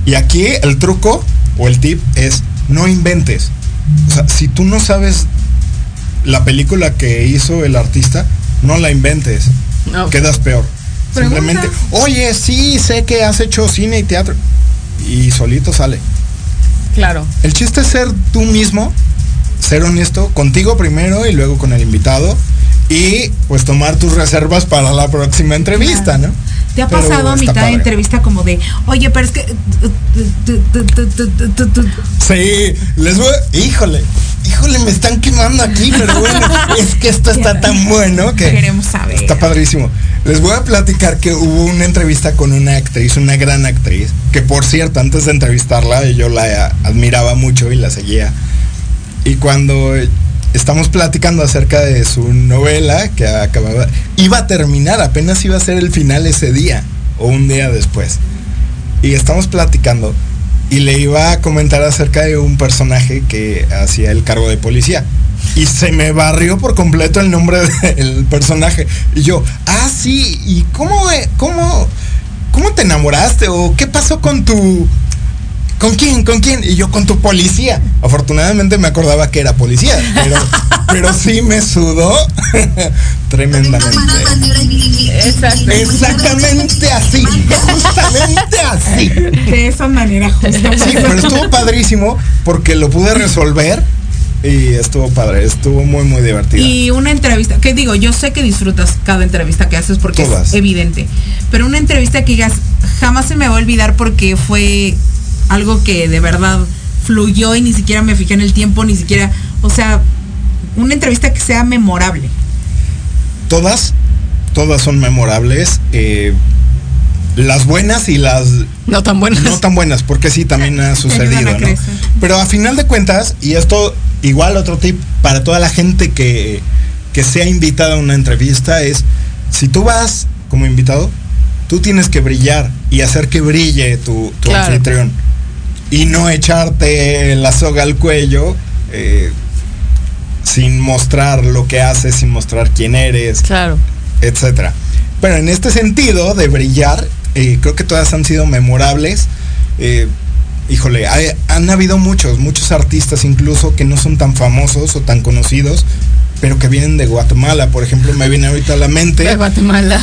Y aquí el truco o el tip es no inventes. O sea, si tú no sabes la película que hizo el artista, no la inventes. No. Quedas peor. Pregunta. Simplemente, oye, sí, sé que has hecho cine y teatro. Y solito sale. Claro. El chiste es ser tú mismo, ser honesto contigo primero y luego con el invitado. Y pues tomar tus reservas para la próxima entrevista, Claro. ¿no? ¿Te ha pasado a mitad de entrevista como de, oye, pero es que... Sí, les voy. Híjole, híjole, me están quemando aquí, pero bueno, es que esto está tan bueno que. Queremos saber. Está padrísimo. Les voy a platicar que hubo una entrevista con una actriz, una gran actriz, que por cierto, antes de entrevistarla, yo la admiraba mucho y la seguía. Y cuando estamos platicando acerca de su novela, que acababa, iba a terminar, apenas iba a ser el final ese día, o un día después. Y estamos platicando. y le iba a comentar acerca de un personaje que hacía el cargo de policía. Y se me barrió por completo el nombre del personaje. Y yo, ah, sí, ¿y cómo, cómo, cómo te enamoraste? ¿O qué pasó con tu... ¿Con quién? ¿Con quién? Y yo con tu policía. Afortunadamente me acordaba que era policía, pero, pero sí me sudó tremendamente. Exactamente así, justamente así. De esa manera, justamente. Sí, pero estuvo padrísimo porque lo pude resolver y estuvo padre, estuvo muy, muy divertido. Y una entrevista, que digo, yo sé que disfrutas cada entrevista que haces porque es evidente, pero una entrevista que digas, jamás se me va a olvidar porque fue algo que de verdad fluyó y ni siquiera me fijé en el tiempo, ni siquiera, o sea, una entrevista que sea memorable. Todas, todas son memorables. Eh, las buenas y las no tan buenas. No tan buenas, porque sí también ha sucedido, ¿no? Pero a final de cuentas, y esto igual otro tip para toda la gente que, que sea invitada a una entrevista es, si tú vas como invitado, tú tienes que brillar y hacer que brille tu, anfitrión y no echarte la soga al cuello eh, sin mostrar lo que haces, sin mostrar quién eres, claro. etcétera. Pero en este sentido de brillar, eh, creo que todas han sido memorables. Eh, híjole, han habido muchos, muchos artistas incluso que no son tan famosos o tan conocidos, pero que vienen de Guatemala. Por ejemplo, me viene ahorita a la mente. De Guatemala.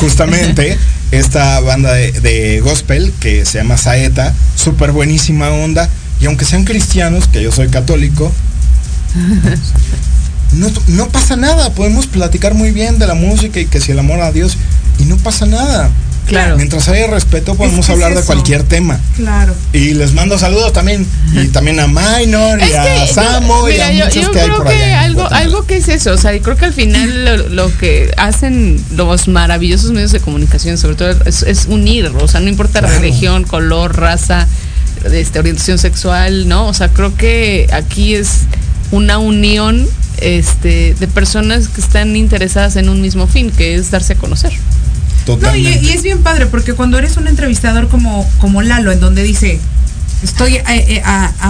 justamente esta banda de, gospel que se llama Saeta, súper buenísima onda. Y aunque sean cristianos, que yo soy católico, no, no, pasa nada. Podemos platicar muy bien de la música y que si el amor a Dios, y no pasa nada. Claro. Mientras haya respeto podemos hablar de cualquier tema. Claro. Y les mando saludos también. Y también a Minor y a Samo y a muchos yo, que hay por que algo, algo que es eso. O sea, creo que al final lo, que hacen los maravillosos medios de comunicación, sobre todo, es, unir. O sea, no importa religión, color, raza, este, orientación sexual, ¿no? O sea, creo que aquí es una unión este, de personas que están interesadas en un mismo fin, que es darse a conocer. No, y, es bien padre, porque cuando eres un entrevistador como, como Lalo, en donde dice, estoy eh, eh,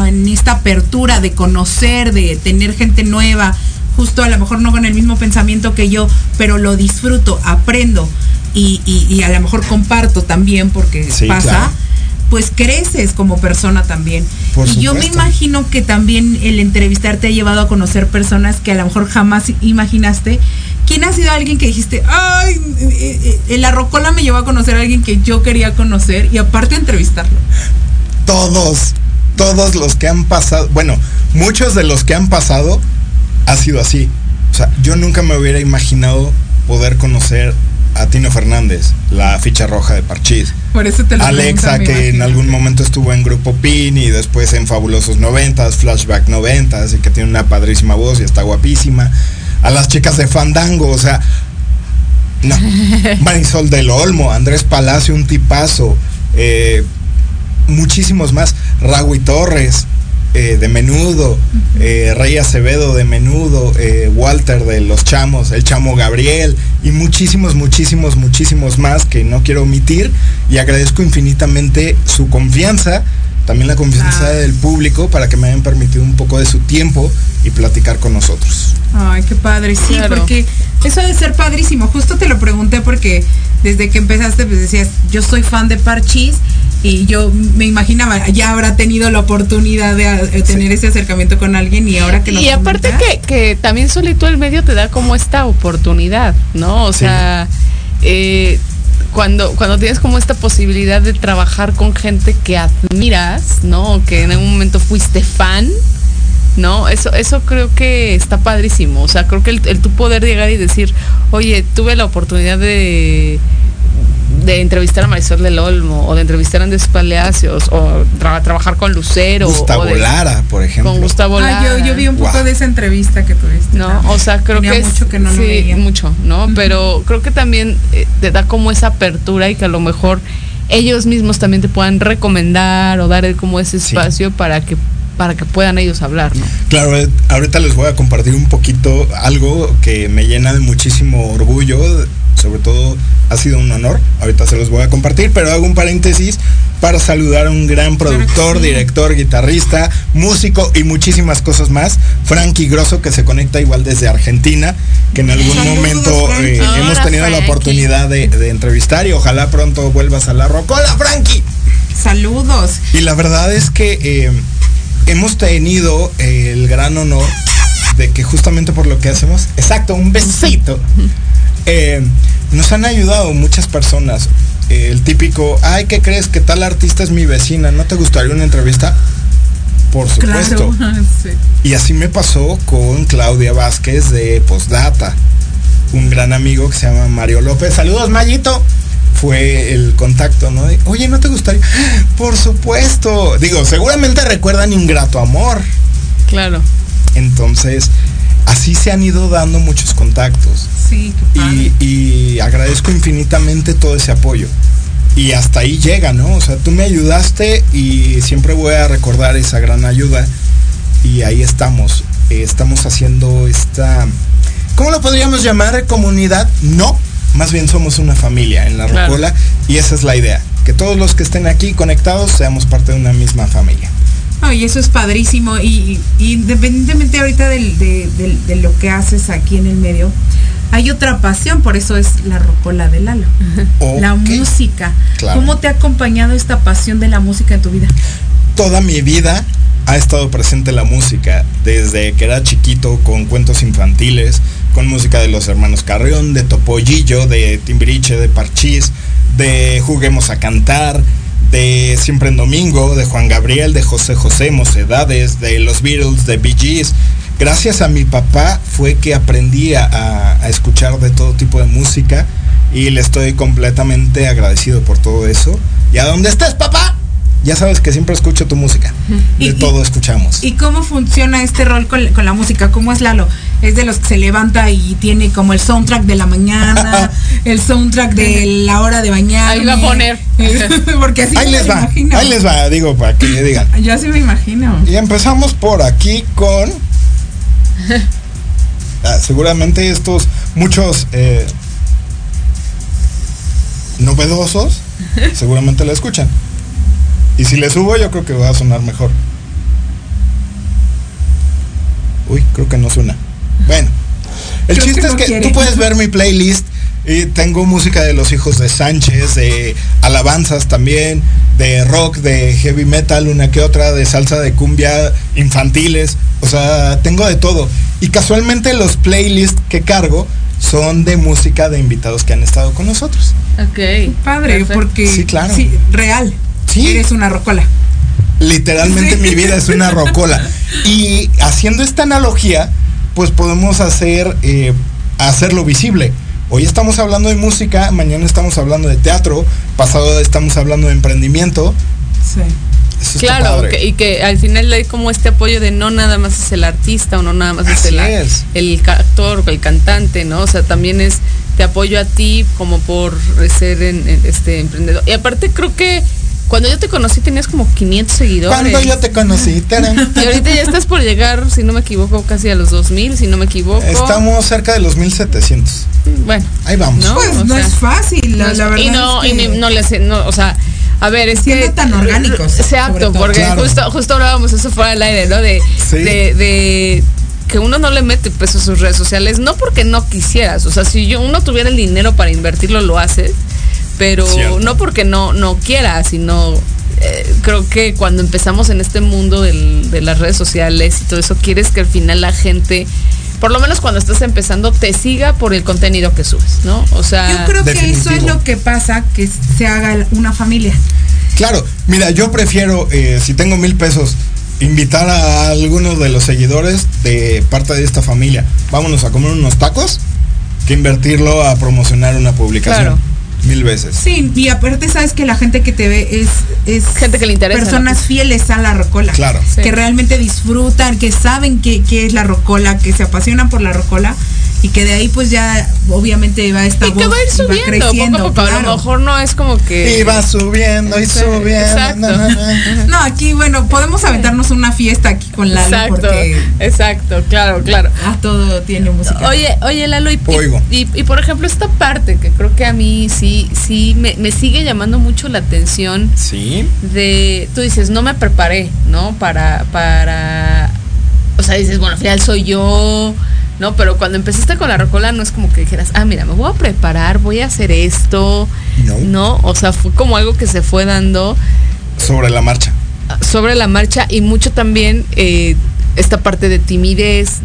en esta apertura de conocer, de tener gente nueva, justo a lo mejor no con el mismo pensamiento que yo, pero lo disfruto, aprendo y, a lo mejor comparto también porque pasa. Pues creces como persona también. y yo me imagino que también el entrevistar te ha llevado a conocer personas que a lo mejor jamás imaginaste ¿Quién ha sido alguien que dijiste, ay, eh, eh, la rocola me llevó a conocer a alguien que yo quería conocer y aparte entrevistarlo? Todos, todos los que han pasado, bueno, muchos de los que han pasado ha sido así. O sea, yo nunca me hubiera imaginado poder conocer a Tino Fernández, la ficha roja de Parchís. Por eso te lo Alexa, que en algún momento estuvo en Grupo PIN y después en Fabulosos Noventas, Flashback Noventas, y que tiene una padrísima voz y está guapísima a las chicas de Fandango, o sea, no. Marisol del Olmo, Andrés Palacio, un tipazo, eh, muchísimos más, Raúl Torres, eh, de menudo, eh, Rey Acevedo de menudo, Walter de los Chamos, el Chamo Gabriel y muchísimos, muchísimos, muchísimos más que no quiero omitir y agradezco infinitamente su confianza también la confianza ah. del público para que me hayan permitido un poco de su tiempo y platicar con nosotros. Ay, qué padre, sí, porque eso debe ser padrísimo. Justo te lo pregunté porque desde que empezaste pues decías, yo soy fan de Parchis y yo me imaginaba, ya habrá tenido la oportunidad de, tener ese acercamiento con alguien y ahora que Y aparte que, que, también solito el medio te da como esta oportunidad, ¿no? O sea, eh, cuando, cuando tienes como esta posibilidad de trabajar con gente que admiras, ¿no? Que en algún momento fuiste fan, ¿no? Eso, eso creo que está padrísimo. O sea, creo que el, el tu poder llegar y decir, oye, tuve la oportunidad de de entrevistar a Marisol del Olmo o de entrevistar a Andrés Palacios o trabajar con Lucero Gustavo o Lara por ejemplo. con Gustavo ah, Lara yo, vi un poco de esa entrevista que tuviste no o sea creo que mucho que no lo veía. mucho no pero creo que también eh, te da como esa apertura y que a lo mejor ellos mismos también te puedan recomendar o dar como ese espacio para que para que puedan ellos hablar, ¿no? Claro, eh, ahorita les voy a compartir un poquito algo que me llena de muchísimo orgullo sobre todo ha sido un honor, ahorita se los voy a compartir, pero hago un paréntesis para saludar a un gran productor, director, guitarrista, músico y muchísimas cosas más, Frankie Grosso, que se conecta igual desde Argentina, que en algún momento eh, hemos tenido la oportunidad de, entrevistar y ojalá pronto vuelvas a la Rocola, Frankie. Saludos. Y la verdad es que eh, hemos tenido el gran honor de que justamente por lo que hacemos, exacto, un besito. Eh, nos han ayudado muchas personas. el típico, ay, ¿qué crees? Que tal artista es mi vecina? ¿No te gustaría una entrevista? Por supuesto. Y así me pasó con Claudia Vázquez de Postdata, un gran amigo que se llama Mario López. Saludos, Mayito. Fue el contacto, ¿no? Oye, ¿no te gustaría? Por supuesto. Digo, seguramente recuerdan Ingrato Amor. Claro. Entonces, así se han ido dando muchos contactos. Sí, y, y, agradezco infinitamente todo ese apoyo. Y hasta ahí llega, ¿no? O sea, tú me ayudaste y siempre voy a recordar esa gran ayuda. Y ahí estamos. estamos haciendo esta... ¿Cómo lo podríamos llamar? ¿Comunidad? No. Más bien somos una familia en la Rocola y esa es la idea. Que todos los que estén aquí conectados seamos parte de una misma familia y eso es padrísimo. Y, independientemente ahorita de, lo que haces aquí en el medio, hay otra pasión, por eso es la rocola de Lalo. La música. ¿Cómo te ha acompañado esta pasión de la música en tu vida? Toda mi vida ha estado presente la música, desde que era chiquito con cuentos infantiles, con música de los hermanos Carrión, de Topollillo, de Timbiriche, de Parchís, de Juguemos a Cantar, de Siempre en Domingo, de Juan Gabriel, de José José, Mocedades, de los Beatles, de Bee Gees. Gracias a mi papá fue que aprendí a, escuchar de todo tipo de música y le estoy completamente agradecido por todo eso. ¿Y a dónde estés, papá? Ya sabes que siempre escucho tu música. De todo escuchamos. ¿Y cómo funciona este rol con, la música? ¿Cómo es Lalo? Es de los que se levanta y tiene como el soundtrack de la mañana, el soundtrack de la hora de bañar. Ahí va a poner. Porque así ahí les va. Imagino. Ahí les va, digo, para que digan. Yo así me imagino. Y empezamos por aquí con. Ah, seguramente estos muchos eh, novedosos seguramente la escuchan. Y si le subo, yo creo que va a sonar mejor. Uy, creo que no suena. Bueno, el chiste es que tú puedes ver mi playlist y tengo música de los hijos de Sánchez, de alabanzas también, de rock, de heavy metal, una que otra, de salsa de cumbia, infantiles. O sea, tengo de todo. Y casualmente los playlists que cargo son de música de invitados que han estado con nosotros. Ok. Padre, porque sí, claro. Sí, real. Sí. Eres una rocola. Literalmente mi vida es una rocola. Y haciendo esta analogía, pues podemos hacer eh, hacerlo visible. Hoy estamos hablando de música, mañana estamos hablando de teatro, pasado estamos hablando de emprendimiento. Sí. claro, y que al final hay como este apoyo de no nada más es el artista o no nada más es el, el actor o el cantante, ¿no? O sea, también es te apoyo a ti como por ser este emprendedor. Y aparte creo que cuando yo te conocí tenías como 500 seguidores. Cuando yo te conocí, Y ahorita ya estás por llegar, si no me equivoco, casi a los 2000, si no me equivoco. Estamos cerca de los 1700. Bueno. Ahí vamos. No, pues no es fácil, la, verdad. Y no, y no les, no, o sea, a ver, es que. tan orgánicos. Exacto, porque justo, justo hablábamos eso fuera del aire, ¿no? De, de, de que uno no le mete peso a sus redes sociales, no porque no quisieras, o sea, si yo uno tuviera el dinero para invertirlo, lo haces pero no porque no, no quiera, sino eh, creo que cuando empezamos en este mundo de las redes sociales y todo eso, quieres que al final la gente, por lo menos cuando estás empezando, te siga por el contenido que subes, ¿no? O sea, yo creo que eso es lo que pasa, que se haga una familia. Claro, mira, yo prefiero, eh, si tengo mil pesos, invitar a algunos de los seguidores de parte de esta familia, vámonos a comer unos tacos, que invertirlo a promocionar una publicación. Claro mil veces. Sí, y aparte sabes que la gente que te ve es, es gente que le interesa. Personas fieles a la rocola. Claro. Que realmente disfrutan, que saben qué es la rocola, que se apasionan por la rocola y que de ahí pues ya obviamente va esta y que va a ir subiendo poco a lo mejor no es como que y va subiendo y subiendo no aquí bueno podemos aventarnos una fiesta aquí con Lalo exacto, porque exacto claro claro ah, todo tiene música oye oye Lalo y, y, por ejemplo esta parte que creo que a mí sí sí me, me sigue llamando mucho la atención sí de, tú dices, no me preparé, ¿no? Para, para, o sea, dices, bueno, al final soy yo, ¿no? Pero cuando empezaste con la rocola no es como que dijeras, ah, mira, me voy a preparar, voy a hacer esto, No. ¿no? O sea, fue como algo que se fue dando Sobre la marcha. sobre la marcha y mucho también eh, esta parte de timidez.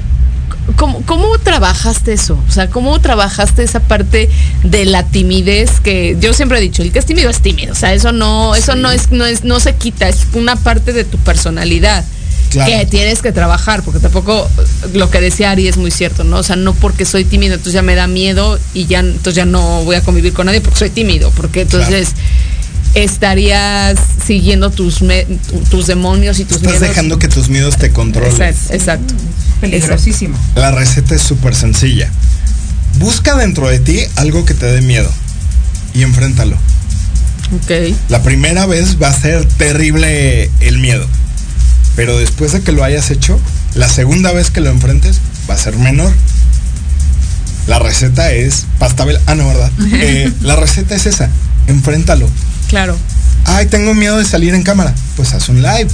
¿Cómo, ¿Cómo trabajaste eso? O sea, ¿cómo trabajaste esa parte de la timidez que yo siempre he dicho, el que es tímido es tímido, o sea, eso no, eso Sí. no es, no es, no se quita, es una parte de tu personalidad Claro. que tienes que trabajar, porque tampoco lo que decía Ari es muy cierto, ¿no? O sea, no porque soy tímido, entonces ya me da miedo y ya entonces ya no voy a convivir con nadie porque soy tímido, porque entonces estarías siguiendo tus me- tus demonios y tus Estás miedos. dejando que tus miedos te controlen. Exacto, exacto. Peligrosísimo. La receta es súper sencilla. Busca dentro de ti algo que te dé miedo y enfréntalo. Ok. La primera vez va a ser terrible el miedo. Pero después de que lo hayas hecho, la segunda vez que lo enfrentes va a ser menor. La receta es pastabel. Ah, no, ¿verdad? Eh, la receta es esa. Enfréntalo. Claro. Ay, tengo miedo de salir en cámara. Pues haz un live.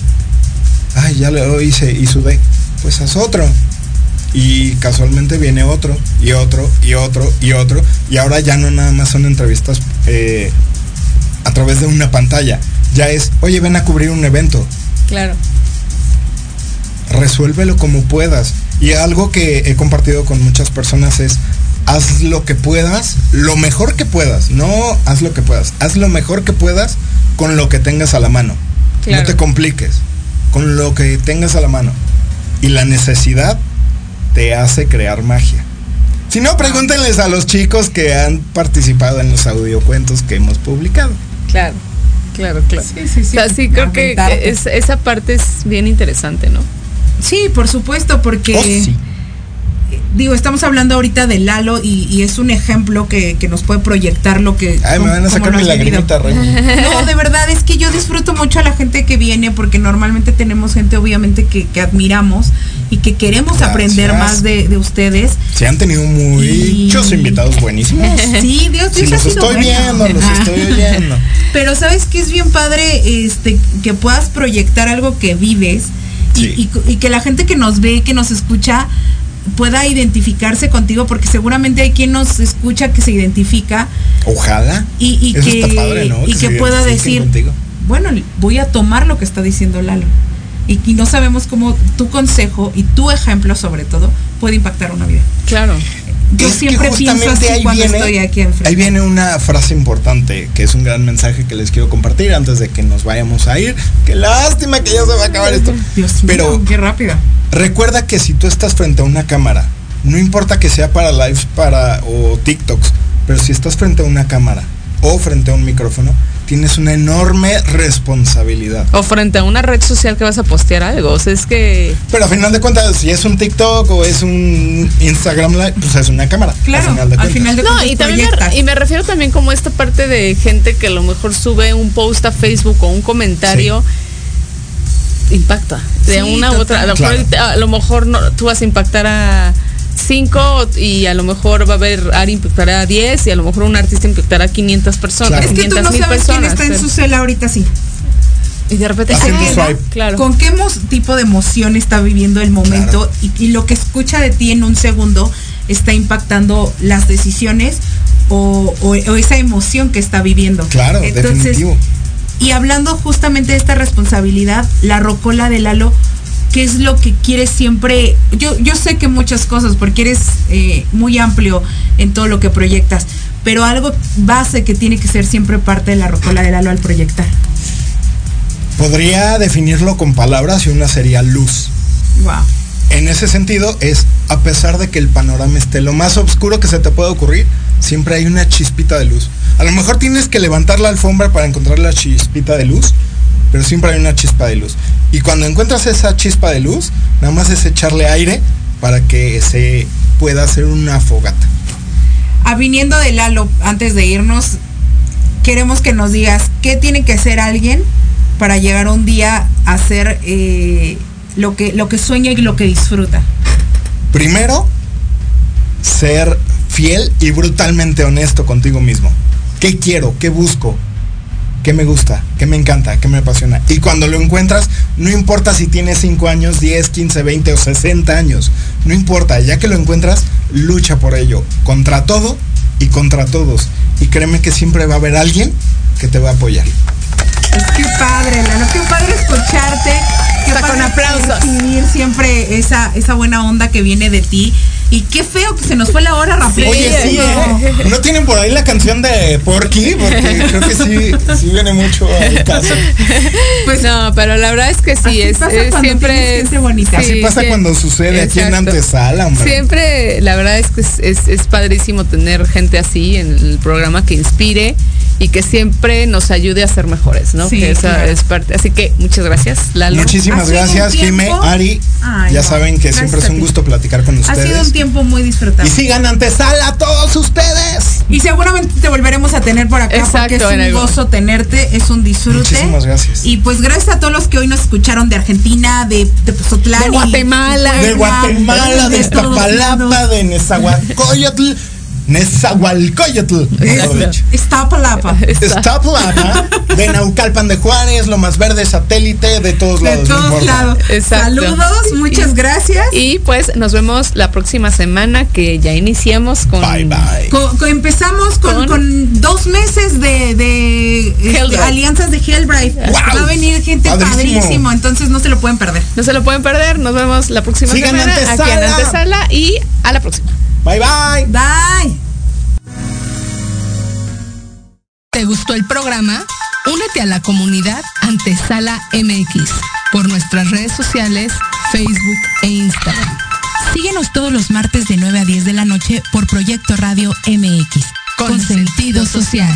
Ay, ya lo hice y sudé. Pues haz otro. Y casualmente viene otro, y otro, y otro, y otro. Y ahora ya no nada más son entrevistas eh, a través de una pantalla. Ya es, oye, ven a cubrir un evento. Claro. Resuélvelo como puedas. Y algo que he compartido con muchas personas es, haz lo que puedas, lo mejor que puedas. No haz lo que puedas. Haz lo mejor que puedas con lo que tengas a la mano. Claro. No te compliques. Con lo que tengas a la mano. Y la necesidad te hace crear magia. Si no, pregúntenles a los chicos que han participado en los audiocuentos que hemos publicado. Claro. Claro, claro. Sí, sí, sí. O sea, sí creo que es- esa parte es bien interesante, ¿no? Sí, por supuesto, porque Oh, sí. Digo, estamos hablando ahorita de Lalo y, y es un ejemplo que, que nos puede proyectar lo que. Ay, me van a sacar mi lagrimita, Rey. No, de verdad, es que yo disfruto mucho a la gente que viene porque normalmente tenemos gente obviamente que, que admiramos y que queremos Gracias. aprender más de, de ustedes. Se han tenido muchos Y- invitados buenísimos. Sí, Dios, Si Dios ha los sido estoy bueno. viendo, los Ah. estoy oyendo. Pero sabes que es bien padre este que puedas proyectar algo que vives y, Sí. y- y que la gente que nos ve, que nos escucha, pueda identificarse contigo, porque seguramente hay quien nos escucha que se identifica Ojalá. y, y Eso que, está padre, ¿no? y Que pueda decir, contigo. bueno, voy a tomar lo que está diciendo Lalo. Y, y no sabemos cómo tu consejo y tu ejemplo sobre todo puede impactar una vida. Claro. Yo Es siempre pienso así ahí cuando viene- estoy aquí enfrente. Ahí viene una frase importante, que es un gran mensaje que les quiero compartir antes de que nos vayamos a ir. Qué lástima que ya se va a acabar esto. Dios mío, Pero qué rápido. recuerda que si tú estás frente a una cámara, no importa que sea para lives para o TikToks, pero si estás frente a una cámara o frente a un micrófono, tienes una enorme responsabilidad. O frente a una red social que vas a postear algo. O sea, es que. Pero a final de cuentas, si es un TikTok o es un Instagram Live, pues es una cámara. Claro, al final de cuentas. final de No, y también me, y me refiero también como esta parte de gente que a lo mejor sube un post a Facebook o un comentario. Impacta. De Sí, una u otra. A lo, mejor, a lo mejor no, tú vas a impactar a cinco y a lo mejor va a haber Ari impactará a 10 y a lo mejor un artista impactará a 500 personas. Claro. Es que tú 500 no mil sabes quién personas. está en su cel ahorita sí. Y de repente. Claro. ¿Con qué tipo de emoción está viviendo el momento? Claro. Y, y lo que escucha de ti en un segundo está impactando las decisiones o, o- o esa emoción que está viviendo. Claro, definitivo. Y hablando justamente de esta responsabilidad, la rocola de Lalo, ¿qué es lo que quieres siempre? Yo, yo sé que muchas cosas, porque eres eh, muy amplio en todo lo que proyectas, pero algo base que tiene que ser siempre parte de la rocola de Lalo al proyectar. Podría definirlo con palabras y una sería luz. Wow. En ese sentido es, a pesar de que el panorama esté lo más oscuro que se te pueda ocurrir, siempre hay una chispita de luz. A lo mejor tienes que levantar la alfombra para encontrar la chispita de luz, pero siempre hay una chispa de luz. Y cuando encuentras esa chispa de luz, nada más es echarle aire para que se pueda hacer una fogata. Ah, viniendo de Lalo, antes de irnos, queremos que nos digas qué tiene que hacer alguien para llegar un día a hacer eh, lo, que, lo que sueña y lo que disfruta. Primero, ser fiel y brutalmente honesto contigo mismo. ¿Qué quiero? ¿Qué busco? Qué me gusta, qué me encanta, qué me apasiona. Y cuando lo encuentras, no importa si tienes 5 años, 10, 15, 20 o 60 años, no importa, ya que lo encuentras, lucha por ello, contra todo y contra todos. Y créeme que siempre va a haber alguien que te va a apoyar. Es que padre, Lalo, qué padre escucharte. Qué Hasta con aplausos. Recibir siempre esa, esa buena onda que viene de ti. Y qué feo que se nos fue la hora rápido. Oye, sí, ¿eh? ¿No tienen por ahí la canción de Porky? Porque creo que sí, sí viene mucho al caso. Pues no, pero la verdad es que sí, Así es, pasa es cuando siempre gente bonita. Así sí, pasa sí, cuando sucede aquí en antesala, hombre. Siempre, la verdad es que es, es- es padrísimo tener gente así en el programa que inspire y que siempre nos ayude a ser mejores, ¿no? Sí, que esa claro. es parte. Así que muchas gracias, Lalo. Muchísimas gracias, Jime, Ari. Ay, ya no. saben que Gracias siempre es un gusto platicar con Ha sido ustedes. un tiempo muy Y disfrutable. sigan antesala a todos ustedes. Y seguramente te volveremos a tener por acá Exacto, porque es un algo. gozo tenerte, es un disfrute. Muchísimas gracias. Y pues gracias a todos los que hoy nos escucharon de Argentina, de, de Pozotlán, De y- Guatemala. y De Guatemala, de todos Iztapalapa, lados. de Nezahualcóyotl, Nezahualcóyotl. Iztapalapa. Iztapalapa, de Naucalpan de Juárez, lo más verde, satélite, de todos De lados. no todos lados. Saludos, muchas gracias. Y pues nos vemos la próxima semana que ya iniciamos con Bye bye. Co- co- empezamos con, Con- con dos meses de, de, este, alianzas de Hellbright. Wow. Va a venir gente Padrísimo. padrísimo. entonces no se lo pueden perder. No se lo pueden perder. Nos vemos la próxima Sigan semana aquí en. Antesala y a la próxima. Bye bye. Bye. ¿Te gustó el programa? Únete a la comunidad Antesala MX por nuestras redes sociales, Facebook e Instagram. Síguenos todos los martes de 9 a 10 de la noche por Proyecto Radio MX, con sentido social.